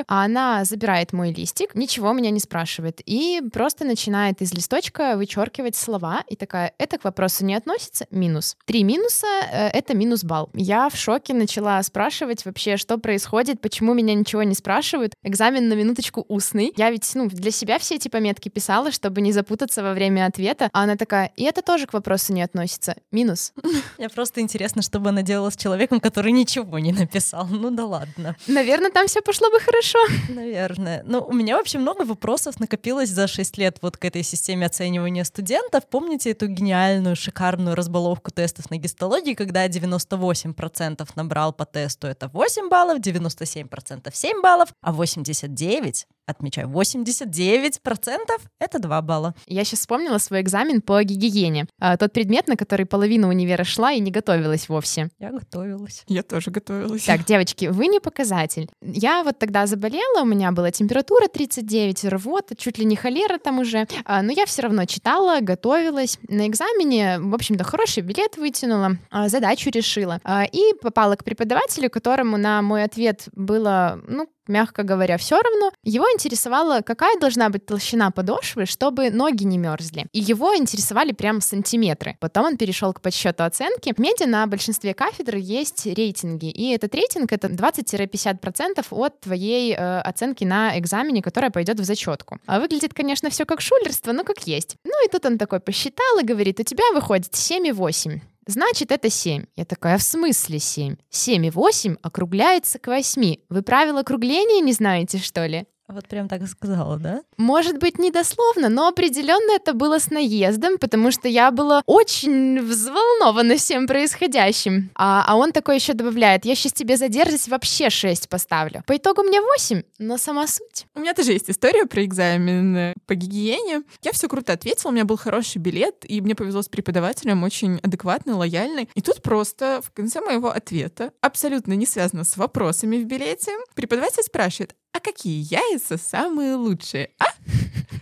а она забирает мой листик, ничего меня не спрашивает, и просто начинает из листочка вычеркивать слова, и такая, это к вопросу не относится, минус. Три минуса э, — это минус балл. Я в шоке начала спрашивать вообще, что происходит, почему меня ничего не спрашивают. Экзамен на минуточку устный. Я ведь, ну, для себя все эти пометки писала, чтобы не запутаться во время ответа, а она такая, и это тоже к вопросу не относится, минус. (laughs) Мне просто интересно, что бы она делала с человеком, который ничего не написал. Ну да ладно. Наверное, там все пошло бы хорошо. Наверное. Ну, у меня вообще много вопросов накопилось за 6 лет вот к этой системе оценивания студентов. Помните эту гениальную, шикарную разбаловку тестов на гистологии, когда 98% набрал по тесту это 8 баллов, 97% 7 баллов, а 89 отмечаю, 89% это 2 балла. Я сейчас вспомнила свой экзамен по гигиене. А, тот предмет, на который половина универа шла и не готовилась вовсе. Я готовилась. Я тоже готовилась. Так, девочки, вы не показатель. Я вот тогда заболела, у меня была температура 39, рвота, чуть ли не холера там уже. А, но я все равно читала, готовилась. На экзамене, в общем-то, хороший билет вытянула, а, задачу решила. А, и попала к преподавателю, которому на мой ответ было, ну, мягко говоря, все равно. Его интересовало, какая должна быть толщина подошвы, чтобы ноги не мерзли. И его интересовали прям сантиметры. Потом он перешел к подсчету оценки. В меди на большинстве кафедр есть рейтинги, и этот рейтинг — это 20-50% от твоей э, оценки на экзамене, которая пойдет в зачетку. А выглядит, конечно, все как шулерство, но как есть. Ну и тут он такой посчитал и говорит, у тебя выходит 7,8. Значит, это 7. Я такая, в смысле 7? 7 и 8 округляется к 8. Вы правила округления не знаете, что ли? Вот прям так и сказала, да? Может быть, не дословно, но определенно это было с наездом, потому что я была очень взволнована всем происходящим. А, а он такой еще добавляет, я сейчас тебе задержусь, вообще 6 поставлю. По итогу мне 8, но сама суть. У меня тоже есть история про экзамен по гигиене. Я все круто ответила, у меня был хороший билет, и мне повезло с преподавателем, очень адекватный, лояльный. И тут просто в конце моего ответа, абсолютно не связано с вопросами в билете, преподаватель спрашивает, какие яйца самые лучшие, а?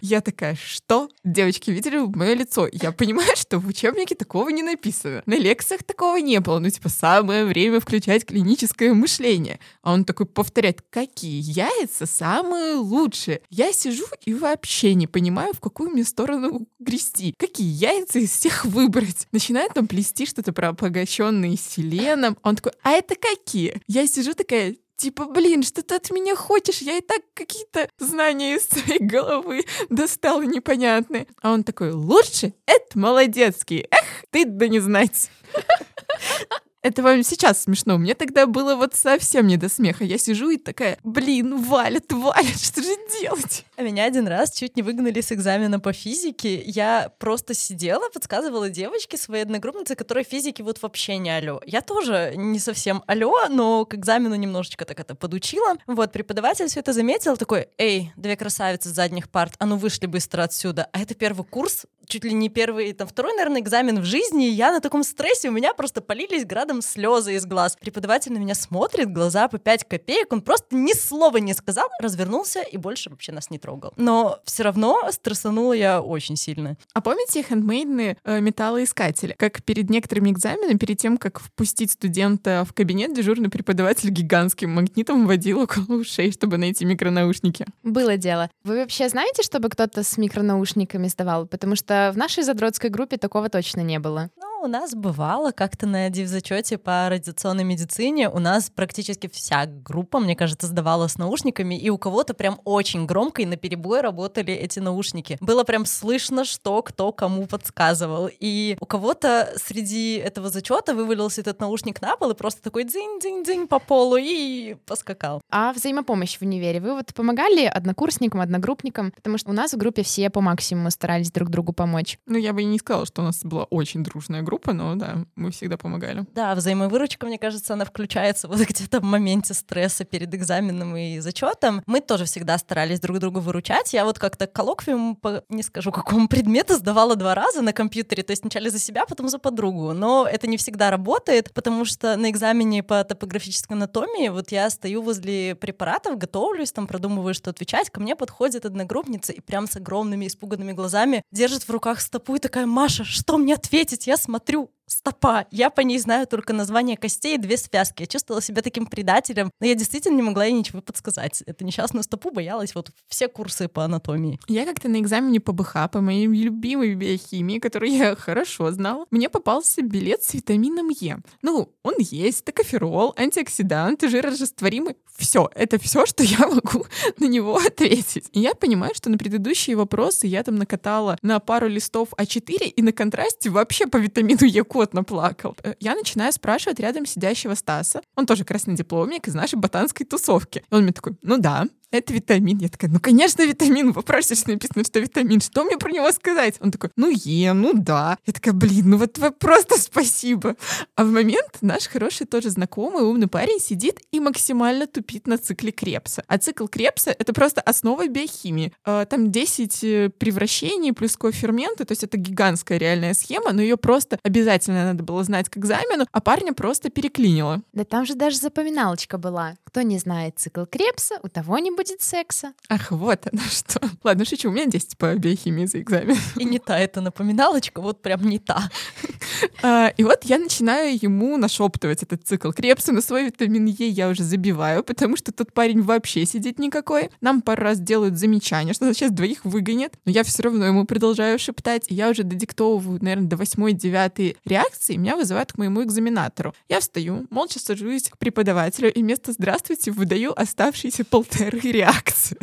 Я такая, что? Девочки видели мое лицо. Я понимаю, что в учебнике такого не написано. На лекциях такого не было. Ну, типа, самое время включать клиническое мышление. А он такой повторяет, какие яйца самые лучшие. Я сижу и вообще не понимаю, в какую мне сторону грести. Какие яйца из всех выбрать? Начинает там плести что-то про обогащенные селеном. Он такой, а это какие? Я сижу такая, Типа, блин, что ты от меня хочешь? Я и так какие-то знания из своей головы достала непонятные. А он такой, лучше? Это молодецкий. Эх, ты да не знать. Это вам сейчас смешно. Мне тогда было вот совсем не до смеха. Я сижу и такая, блин, валят, валят, что же делать? А меня один раз чуть не выгнали с экзамена по физике. Я просто сидела, подсказывала девочке своей одногруппнице, которая физики вот вообще не алё. Я тоже не совсем алё, но к экзамену немножечко так это подучила. Вот, преподаватель все это заметил, такой, эй, две красавицы с задних парт, а ну вышли быстро отсюда. А это первый курс, чуть ли не первый, там, второй, наверное, экзамен в жизни, и я на таком стрессе, у меня просто полились градом слезы из глаз. Преподаватель на меня смотрит, глаза по 5 копеек, он просто ни слова не сказал, развернулся и больше вообще нас не трогал. Но все равно стрессанула я очень сильно. А помните хендмейдные э, металлоискатели? Как перед некоторыми экзаменами, перед тем, как впустить студента в кабинет, дежурный преподаватель гигантским магнитом водил около ушей, чтобы найти микронаушники. Было дело. Вы вообще знаете, чтобы кто-то с микронаушниками сдавал? Потому что в нашей задротской группе такого точно не было. Ну, у нас бывало как-то на див-зачете по радиационной медицине. У нас практически вся группа, мне кажется, сдавала с наушниками, и у кого-то прям очень громко и на перебой работали эти наушники. Было прям слышно, что кто кому подсказывал. И у кого-то среди этого зачета вывалился этот наушник на пол и просто такой дзинь-дзинь-дзинь по полу и поскакал. А взаимопомощь в универе? Вы вот помогали однокурсникам, одногруппникам? Потому что у нас в группе все по максимуму старались друг другу помочь. Ну, я бы и не сказала, что у нас была очень дружная группа группа, но да, мы всегда помогали. Да, взаимовыручка, мне кажется, она включается вот (laughs) где-то в моменте стресса перед экзаменом и зачетом. Мы тоже всегда старались друг друга выручать. Я вот как-то коллоквиум по, не скажу (laughs) какому предмету, сдавала два раза на компьютере, то есть сначала за себя, потом за подругу. Но это не всегда работает, потому что на экзамене по топографической анатомии вот я стою возле препаратов, готовлюсь, там продумываю, что отвечать, ко мне подходит одногруппница и прям с огромными испуганными глазами держит в руках стопу и такая, Маша, что мне ответить? Я смотрю, Patro. Стопа. Я по ней знаю только название костей и две связки. Я чувствовала себя таким предателем, но я действительно не могла ей ничего подсказать. Это несчастную стопу боялась вот все курсы по анатомии. Я как-то на экзамене по БХ, по моей любимой биохимии, которую я (laughs) хорошо знала, мне попался билет с витамином Е. Ну, он есть, токоферол, антиоксидант, жирорастворимый. Все, это все, что я (laughs) могу на него ответить. И я понимаю, что на предыдущие вопросы я там накатала на пару листов А4 и на контрасте вообще по витамину Е кот наплакал. Э, я начинаю спрашивать рядом сидящего Стаса. Он тоже красный дипломник из нашей ботанской тусовки. И он мне такой, ну да, это витамин. Я такая, ну, конечно, витамин. В вопросе написано, что витамин. Что мне про него сказать? Он такой, ну, ем, ну да. Я такая, блин, ну вот просто спасибо. А в момент наш хороший тоже знакомый, умный парень сидит и максимально тупит на цикле Крепса. А цикл Крепса — это просто основа биохимии. А, там 10 э, превращений плюс коферменты, то есть это гигантская реальная схема, но ее просто обязательно надо было знать к экзамену, а парня просто переклинило. Да там же даже запоминалочка была. Кто не знает цикл Крепса, у того не будет секса. Ах, вот оно (laughs) что. Ладно, шучу, у меня 10 по биохимии за экзамен. И не та эта напоминалочка, вот прям не та. А, и вот я начинаю ему нашептывать этот цикл Крепса на свой витамин Е я уже забиваю, потому что тот парень вообще сидит никакой. Нам пару раз делают замечание, что сейчас двоих выгонят, но я все равно ему продолжаю шептать. И я уже додиктовываю, наверное, до восьмой-девятой реакции, и меня вызывают к моему экзаменатору. Я встаю, молча сажусь к преподавателю, и вместо «здравствуйте» выдаю оставшиеся полторы реакции.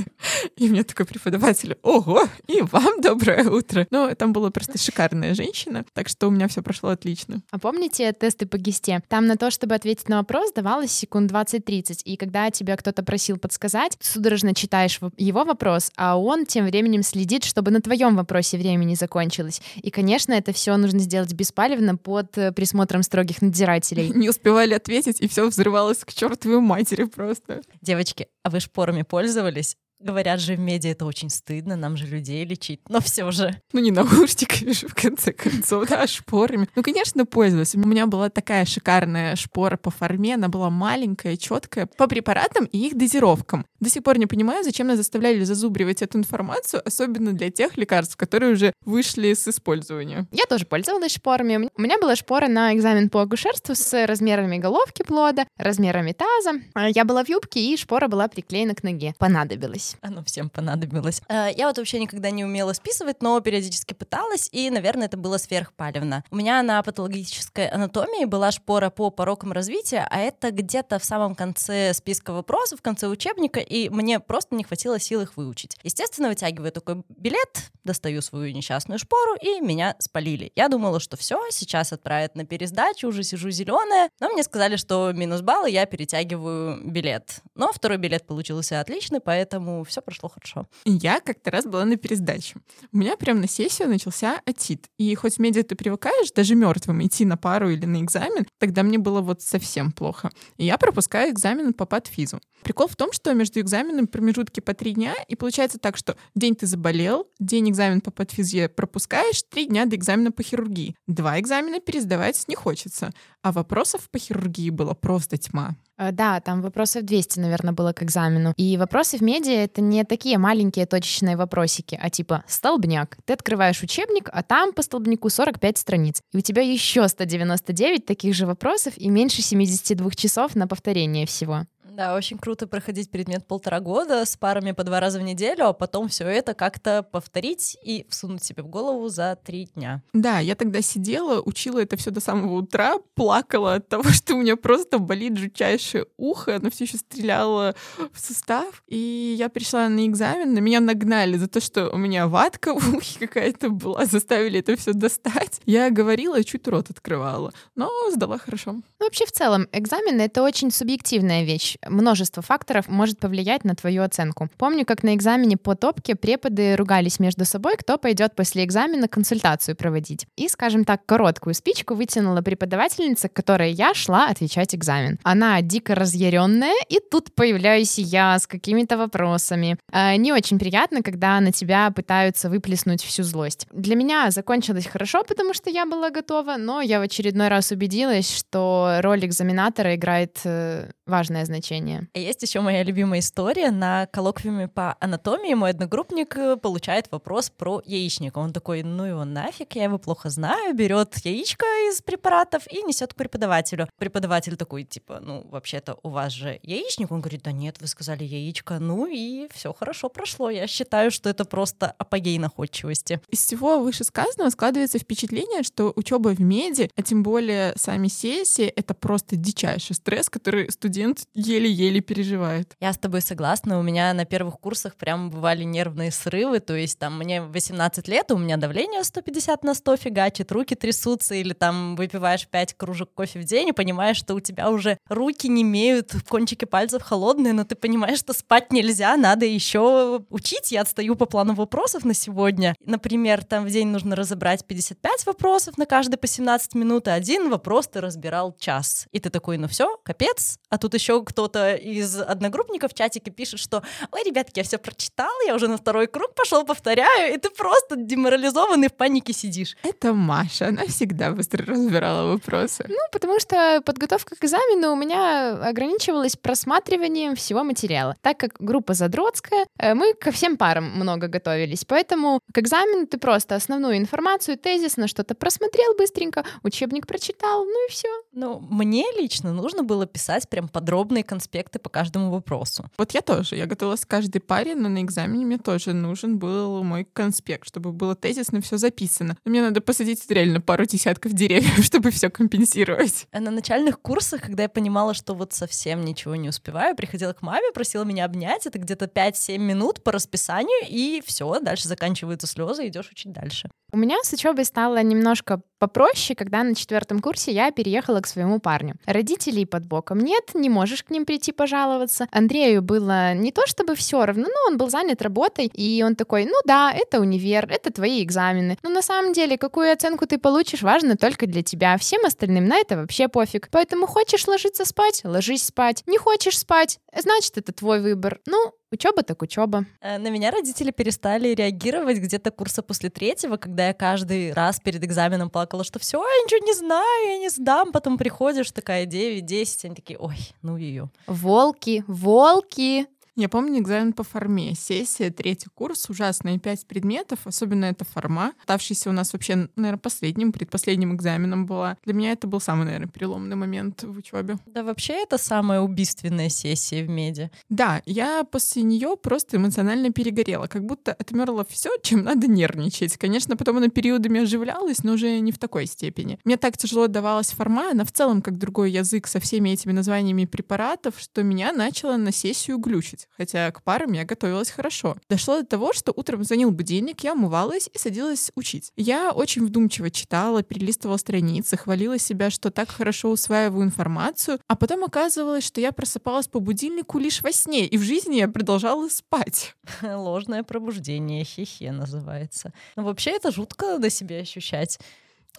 И мне такой преподаватель, ого, и вам доброе утро. Ну, там была просто шикарная женщина, так что у меня все прошло отлично. А помните тесты по ГИСТе? Там на то, чтобы ответить на вопрос, давалось секунд 20-30. И когда тебя кто-то просил подсказать, судорожно читаешь его вопрос, а он тем временем следит, чтобы на твоем вопросе времени закончилось. И, конечно, это все нужно сделать беспалевно под э, присмотром строгих надзирателей. (laughs) Не успевали ответить, и все взрывалось к чертовой матери просто. Девочки, а вы шпорами пользовались? Говорят же в медиа, это очень стыдно, нам же людей лечить. Но все же. Ну, не наушниками же, (laughs) в конце концов, да, шпорами. Ну, конечно, пользовалась. У меня была такая шикарная шпора по форме. Она была маленькая, четкая, по препаратам и их дозировкам. До сих пор не понимаю, зачем нас заставляли зазубривать эту информацию, особенно для тех лекарств, которые уже вышли с использования. Я тоже пользовалась шпорами. У меня была шпора на экзамен по акушерству с размерами головки плода, размерами таза. Я была в юбке, и шпора была приклеена к ноге. Понадобилось понадобилось. Оно всем понадобилось. Э, я вот вообще никогда не умела списывать, но периодически пыталась, и, наверное, это было сверхпалевно. У меня на патологической анатомии была шпора по порокам развития, а это где-то в самом конце списка вопросов, в конце учебника, и мне просто не хватило сил их выучить. Естественно, вытягиваю такой билет, достаю свою несчастную шпору, и меня спалили. Я думала, что все, сейчас отправят на пересдачу, уже сижу зеленая, но мне сказали, что минус баллы, я перетягиваю билет. Но второй билет получился отличный, поэтому все прошло хорошо. Я как-то раз была на пересдаче. У меня прям на сессию начался отит. И хоть в медиа ты привыкаешь даже мертвым идти на пару или на экзамен, тогда мне было вот совсем плохо. И я пропускаю экзамен по подфизу. Прикол в том, что между экзаменами промежутки по три дня, и получается так, что день ты заболел, день экзамен по подфизе пропускаешь, три дня до экзамена по хирургии. Два экзамена пересдавать не хочется. А вопросов по хирургии было просто тьма. Э, да, там вопросов 200, наверное, было к экзамену. И вопросы в медиа — это не такие маленькие точечные вопросики, а типа столбняк. Ты открываешь учебник, а там по столбнику 45 страниц. И у тебя еще 199 таких же вопросов и меньше 72 часов на повторение всего. Да, очень круто проходить предмет полтора года с парами по два раза в неделю, а потом все это как-то повторить и всунуть себе в голову за три дня. Да, я тогда сидела, учила это все до самого утра, плакала от того, (laughs) что у меня просто болит жутчайшее ухо, оно все еще стреляло в сустав. И я пришла на экзамен, на меня нагнали за то, что у меня ватка в ухе какая-то была, заставили это все достать. Я говорила чуть рот открывала, но сдала хорошо. Ну, вообще, в целом, экзамен — это очень субъективная вещь множество факторов может повлиять на твою оценку. Помню, как на экзамене по топке преподы ругались между собой, кто пойдет после экзамена консультацию проводить. И, скажем так, короткую спичку вытянула преподавательница, к которой я шла отвечать экзамен. Она дико разъяренная, и тут появляюсь я с какими-то вопросами. Э, не очень приятно, когда на тебя пытаются выплеснуть всю злость. Для меня закончилось хорошо, потому что я была готова, но я в очередной раз убедилась, что роль экзаменатора играет э, важное значение. Есть еще моя любимая история. На коллоквиуме по анатомии мой одногруппник э, получает вопрос про яичник. Он такой, ну его нафиг, я его плохо знаю, берет яичко из препаратов и несет к преподавателю. Преподаватель такой, типа, ну вообще-то у вас же яичник. Он говорит, да нет, вы сказали яичко. Ну и все хорошо прошло. Я считаю, что это просто апогей находчивости. Из всего вышесказанного складывается впечатление, что учеба в меди, а тем более сами сессии, это просто дичайший стресс, который студент еле-еле переживает. Я с тобой согласна. У меня на первых курсах прям бывали нервные срывы. То есть там мне 18 лет, у меня давление 150 на 100 фигачит, руки трясутся, или там выпиваешь 5 кружек кофе в день и понимаешь, что у тебя уже руки не имеют, кончики пальцев холодные, но ты понимаешь, что спать нельзя, надо еще учить. Я отстаю по плану вопросов на сегодня. Например, там в день нужно разобрать 55 вопросов на каждый по 17 минут, и один вопрос ты разбирал час. И ты такой, ну все, капец. А тут еще кто-то из одногруппников в чатике пишет, что ой, ребятки, я все прочитал, я уже на второй круг пошел, повторяю, и ты просто деморализованный в панике сидишь. Это Маша, она всегда быстро разбирала вопросы. Ну, потому что подготовка к экзамену у меня ограничивалась просматриванием всего материала. Так как группа задротская, э, мы ко всем парам много готовились, поэтому к экзамену ты просто основную информацию, тезис на что-то просмотрел быстренько, учебник прочитал, ну и все. Ну, мне лично нужно было писать прям подробные конспекты по каждому вопросу. Вот я тоже. Я готовилась к каждой паре, но на экзамене мне тоже нужен был мой конспект, чтобы было тезисно все записано. Мне надо посадить реально пару десятков деревьев, (laughs) чтобы все компенсировать. На начальных курсах, когда я понимала, что вот совсем ничего не успеваю, приходила к маме, просила меня обнять. Это где-то 5-7 минут по расписанию, и все, дальше заканчиваются слезы, идешь учить дальше. У меня с учебой стало немножко попроще, когда на четвертом курсе я переехала к своему парню. Родителей под боком нет, не можешь к ним прийти пожаловаться. Андрею было не то чтобы все равно, но он был занят работой, и он такой, ну да, это универ, это твои экзамены. Но на самом деле, какую оценку ты получишь, важно только для тебя. Всем остальным на это вообще пофиг. Поэтому хочешь ложиться спать, ложись спать. Не хочешь спать, значит, это твой выбор. Ну, Учеба так учеба. Э, на меня родители перестали реагировать где-то курса после третьего, когда я каждый раз перед экзаменом плакала, что все, я ничего не знаю, я не сдам. Потом приходишь, такая 9-10, они такие, ой, ну ее. Волки, волки. Я помню экзамен по форме. Сессия, третий курс, ужасные пять предметов, особенно это форма, оставшийся у нас вообще, наверное, последним, предпоследним экзаменом была. Для меня это был самый, наверное, переломный момент в учебе. Да вообще это самая убийственная сессия в меди. Да, я после нее просто эмоционально перегорела, как будто отмерло все, чем надо нервничать. Конечно, потом она периодами оживлялась, но уже не в такой степени. Мне так тяжело давалась форма, она в целом как другой язык со всеми этими названиями препаратов, что меня начало на сессию глючить работать, хотя к парам я готовилась хорошо. Дошло до того, что утром звонил будильник, я умывалась и садилась учить. Я очень вдумчиво читала, перелистывала страницы, хвалила себя, что так хорошо усваиваю информацию, а потом оказывалось, что я просыпалась по будильнику лишь во сне, и в жизни я продолжала спать. (laughs) Ложное пробуждение, хе-хе называется. Но вообще это жутко на себе ощущать.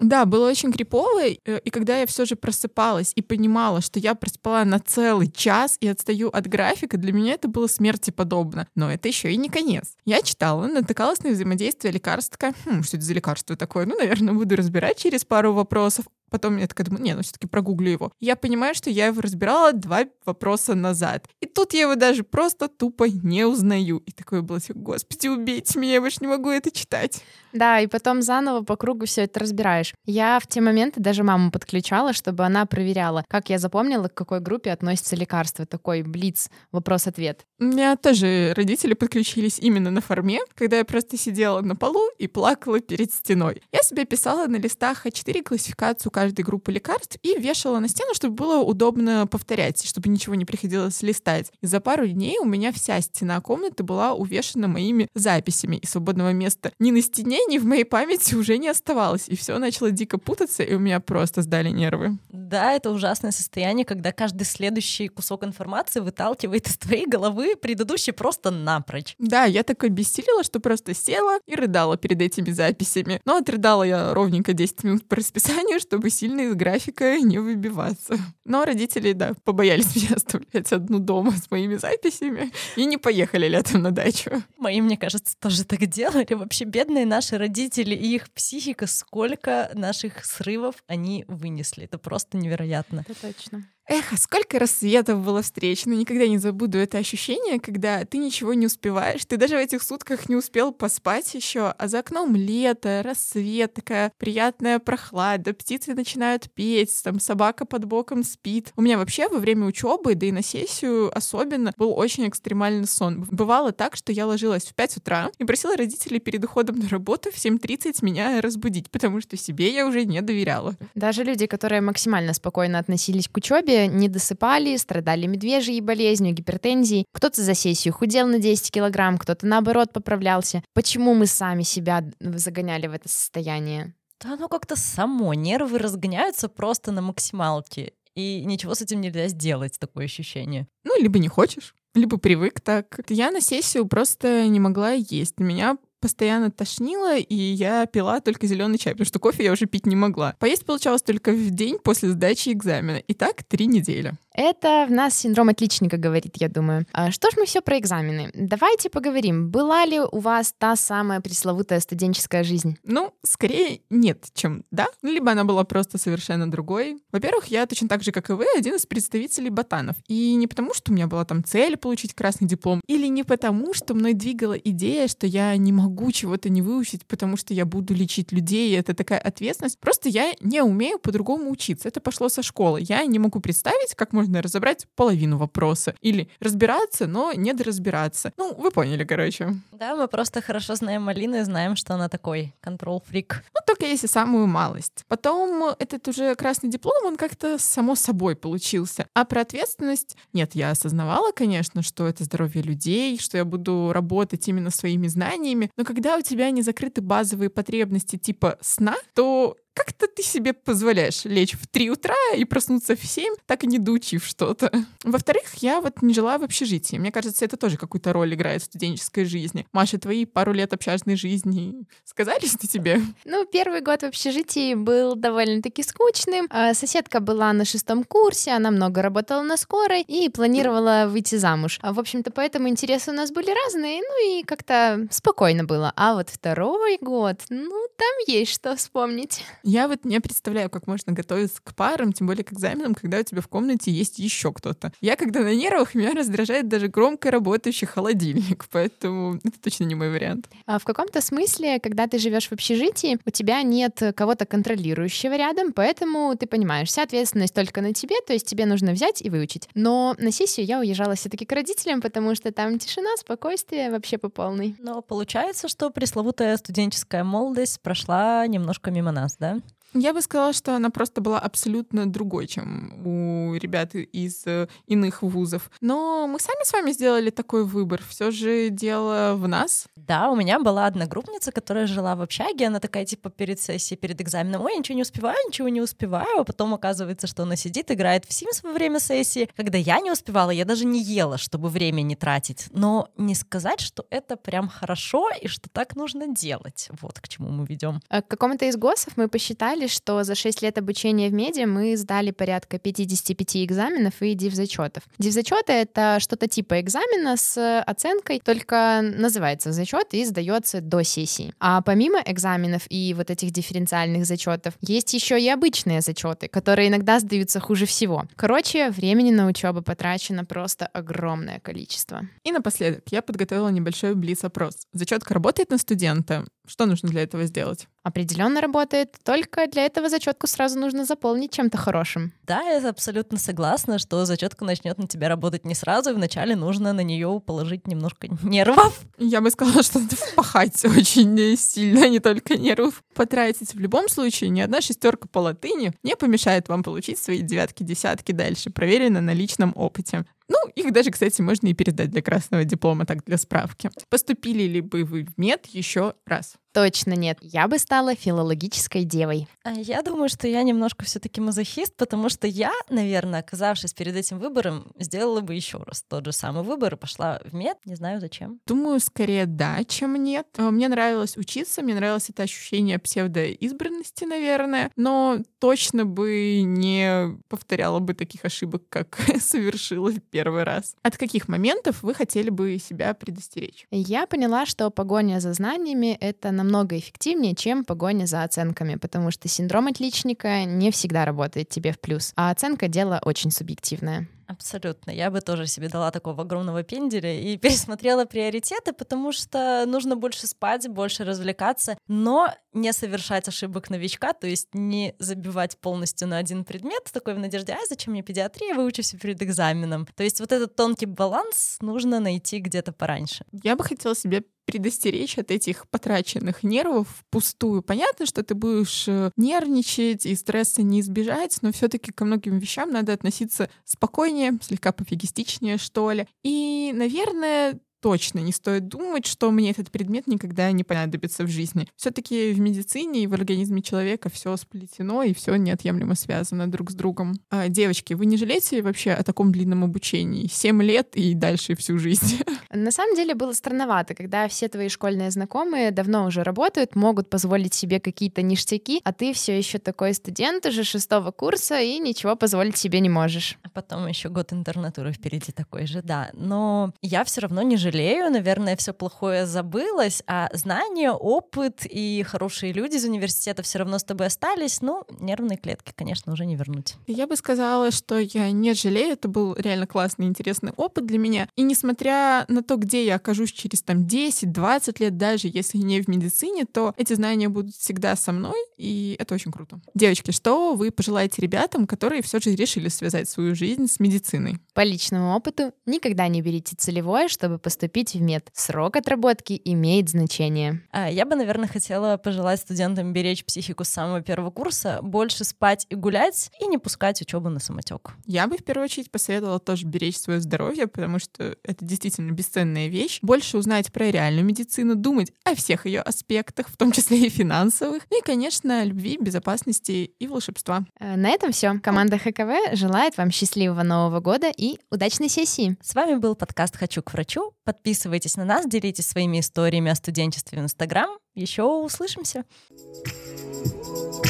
Да, было очень крипово, э, и когда я все же просыпалась и понимала, что я проспала на целый час и отстаю от графика, для меня это было смерти подобно. Но это еще и не конец. Я читала, натыкалась на взаимодействие лекарств, такая, хм, что это за лекарство такое? Ну, наверное, буду разбирать через пару вопросов. Потом я такая думаю, не, ну все-таки прогуглю его. Я понимаю, что я его разбирала два вопроса назад. И тут я его даже просто тупо не узнаю. И такое было, господи, убейте меня, я больше не могу это читать. Да, и потом заново по кругу все это разбираешь. Я в те моменты даже маму подключала, чтобы она проверяла, как я запомнила, к какой группе относится лекарство. Такой блиц, вопрос-ответ. У меня тоже родители подключились именно на форме, когда я просто сидела на полу и плакала перед стеной. Я себе писала на листах А4 классификацию каждой группы лекарств и вешала на стену, чтобы было удобно повторять, чтобы ничего не приходилось листать. И за пару дней у меня вся стена комнаты была увешана моими записями, и свободного места ни на стене, ни в моей памяти уже не оставалось. И все начало дико путаться, и у меня просто сдали нервы. Да, это ужасное состояние, когда каждый следующий кусок информации выталкивает из твоей головы предыдущий просто напрочь. Да, я такой бессилила, что просто села и рыдала перед этими записями. Но отрыдала я ровненько 10 минут по расписанию, (laughs) чтобы сильно из графика (laughs) не выбиваться. Но родители, да, побоялись (laughs) меня оставлять одну дома с моими записями и не поехали летом на дачу. Мои, мне кажется, тоже так делали. Вообще бедные наши родители и их психика, сколько наших срывов они вынесли. Это просто невероятно. Это точно. Эх, а сколько рассветов было встреч, но никогда не забуду это ощущение, когда ты ничего не успеваешь, ты даже в этих сутках не успел поспать еще, а за окном лето, рассвет, такая приятная прохлада, птицы начинают петь, там собака под боком спит. У меня вообще во время учебы, да и на сессию особенно, был очень экстремальный сон. Бывало так, что я ложилась в 5 утра и просила родителей перед уходом на работу в 7.30 меня разбудить, потому что себе я уже не доверяла. Даже люди, которые максимально спокойно относились к учебе, не досыпали, страдали медвежьей болезнью, гипертензией. Кто-то за сессию худел на 10 килограмм, кто-то наоборот поправлялся. Почему мы сами себя загоняли в это состояние? Да оно как-то само, нервы разгоняются просто на максималке. И ничего с этим нельзя сделать, такое ощущение. Ну, либо не хочешь, либо привык так. Я на сессию просто не могла есть. Меня постоянно тошнило, и я пила только зеленый чай, потому что кофе я уже пить не могла. Поесть получалось только в день после сдачи экзамена. И так три недели. Это в нас синдром отличника говорит, я думаю. А что ж мы все про экзамены? Давайте поговорим. Была ли у вас та самая пресловутая студенческая жизнь? Ну, скорее нет, чем да. Либо она была просто совершенно другой. Во-первых, я точно так же, как и вы, один из представителей ботанов. И не потому, что у меня была там цель получить красный диплом, или не потому, что мной двигала идея, что я не могу чего-то не выучить, потому что я буду лечить людей, и это такая ответственность. Просто я не умею по-другому учиться. Это пошло со школы. Я не могу представить, как можно разобрать половину вопроса. Или разбираться, но не доразбираться. Ну, вы поняли, короче. Да, мы просто хорошо знаем Малину и знаем, что она такой контрол-фрик. Ну, только если самую малость. Потом этот уже красный диплом, он как-то само собой получился. А про ответственность, нет, я осознавала, конечно, что это здоровье людей, что я буду работать именно своими знаниями, но когда у тебя не закрыты базовые потребности типа сна, то как-то ты себе позволяешь лечь в 3 утра и проснуться в 7, так и не доучив что-то. Во-вторых, я вот не жила в общежитии. Мне кажется, это тоже какую-то роль играет в студенческой жизни. Маша, твои пару лет общажной жизни сказались на тебе? Ну, первый год в общежитии был довольно-таки скучным. А соседка была на шестом курсе, она много работала на скорой и планировала выйти замуж. А, в общем-то, поэтому интересы у нас были разные, ну и как-то спокойно было. А вот второй год, ну, там есть что вспомнить. Я вот не представляю, как можно готовиться к парам, тем более к экзаменам, когда у тебя в комнате есть еще кто-то. Я, когда на нервах, меня раздражает даже громко работающий холодильник, (laughs) поэтому это точно не мой вариант. А в каком-то смысле, когда ты живешь в общежитии, у тебя нет кого-то контролирующего рядом, поэтому ты понимаешь, вся ответственность только на тебе, то есть тебе нужно взять и выучить. Но на сессию я уезжала все-таки к родителям, потому что там тишина, спокойствие вообще по полной. Но получается, что пресловутая студенческая молодость прошла немножко мимо нас, да? Я бы сказала, что она просто была абсолютно другой, чем у ребят из э, иных вузов. Но мы сами с вами сделали такой выбор. Все же дело в нас. Да, у меня была одногруппница, которая жила в общаге. Она такая, типа, перед сессией, перед экзаменом, ой, ничего не успеваю, ничего не успеваю. А потом оказывается, что она сидит, играет в Sims во время сессии. Когда я не успевала, я даже не ела, чтобы время не тратить. Но не сказать, что это прям хорошо и что так нужно делать. Вот к чему мы ведем. А к какому-то из ГОСов мы посчитали, посчитали, что за 6 лет обучения в медиа мы сдали порядка 55 экзаменов и див-зачетов. Див-зачеты — это что-то типа экзамена с оценкой, только называется зачет и сдается до сессии. А помимо экзаменов и вот этих дифференциальных зачетов, есть еще и обычные зачеты, которые иногда сдаются хуже всего. Короче, времени на учебу потрачено просто огромное количество. И напоследок, я подготовила небольшой блиц-опрос. Зачетка работает на студента? Что нужно для этого сделать? Определенно работает, только для этого зачетку сразу нужно заполнить чем-то хорошим. Да, я абсолютно согласна, что зачетка начнет на тебя работать не сразу, и вначале нужно на нее положить немножко нервов. Я бы сказала, что надо впахать (laughs) очень сильно, не только нервов потратить. В любом случае, ни одна шестерка по латыни не помешает вам получить свои девятки, десятки дальше. Проверено на личном опыте. Ну, их даже, кстати, можно и передать для красного диплома, так для справки. Поступили ли бы вы в мед еще раз? Точно нет. Я бы стала филологической девой. А я думаю, что я немножко все-таки мазохист, потому что я, наверное, оказавшись перед этим выбором, сделала бы еще раз тот же самый выбор и пошла в мед. Не знаю зачем. Думаю, скорее да, чем нет. А, мне нравилось учиться, мне нравилось это ощущение псевдоизбранности, наверное, но точно бы не повторяла бы таких ошибок, как (laughs) совершила в первый раз. От каких моментов вы хотели бы себя предостеречь? Я поняла, что погоня за знаниями — это намного эффективнее, чем погоня за оценками, потому что синдром отличника не всегда работает тебе в плюс, а оценка — дело очень субъективное. Абсолютно. Я бы тоже себе дала такого огромного пенделя и (laughs) пересмотрела приоритеты, потому что нужно больше спать, больше развлекаться, но не совершать ошибок новичка, то есть не забивать полностью на один предмет, такой в надежде, а зачем мне педиатрия, выучусь перед экзаменом. То есть вот этот тонкий баланс нужно найти где-то пораньше. Я бы хотела себе предостеречь от этих потраченных нервов впустую. Понятно, что ты будешь э, нервничать и стресса не избежать, но все таки ко многим вещам надо относиться спокойнее, слегка пофигистичнее, что ли. И, наверное, точно не стоит думать, что мне этот предмет никогда не понадобится в жизни. Все-таки в медицине и в организме человека все сплетено и все неотъемлемо связано друг с другом. А, девочки, вы не жалеете вообще о таком длинном обучении? Семь лет и дальше всю жизнь. (laughs) На самом деле было странновато, когда все твои школьные знакомые давно уже работают, могут позволить себе какие-то ништяки, а ты все еще такой студент уже шестого курса и ничего позволить себе не можешь. А потом еще год интернатуры впереди такой же, да. Но я все равно не жалею жалею, наверное, все плохое забылось, а знания, опыт и хорошие люди из университета все равно с тобой остались. Ну, нервные клетки, конечно, уже не вернуть. Я бы сказала, что я не жалею, это был реально классный, интересный опыт для меня. И несмотря на то, где я окажусь через там 10-20 лет, даже если не в медицине, то эти знания будут всегда со мной, и это очень круто. Девочки, что вы пожелаете ребятам, которые все же решили связать свою жизнь с медициной? По личному опыту никогда не берите целевое, чтобы поступить поступить в мед. Срок отработки имеет значение. А, я бы, наверное, хотела пожелать студентам беречь психику с самого первого курса, больше спать и гулять, и не пускать учебу на самотек. Я бы в первую очередь посоветовала тоже беречь свое здоровье, потому что это действительно бесценная вещь. Больше узнать про реальную медицину, думать о всех ее аспектах, в том числе и финансовых, ну и, конечно, любви, безопасности и волшебства. Э, на этом все. Команда ХКВ желает вам счастливого Нового года и удачной сессии. С вами был подкаст «Хочу к врачу». Подписывайтесь на нас, делитесь своими историями о студенчестве в Инстаграм. Еще услышимся. thank you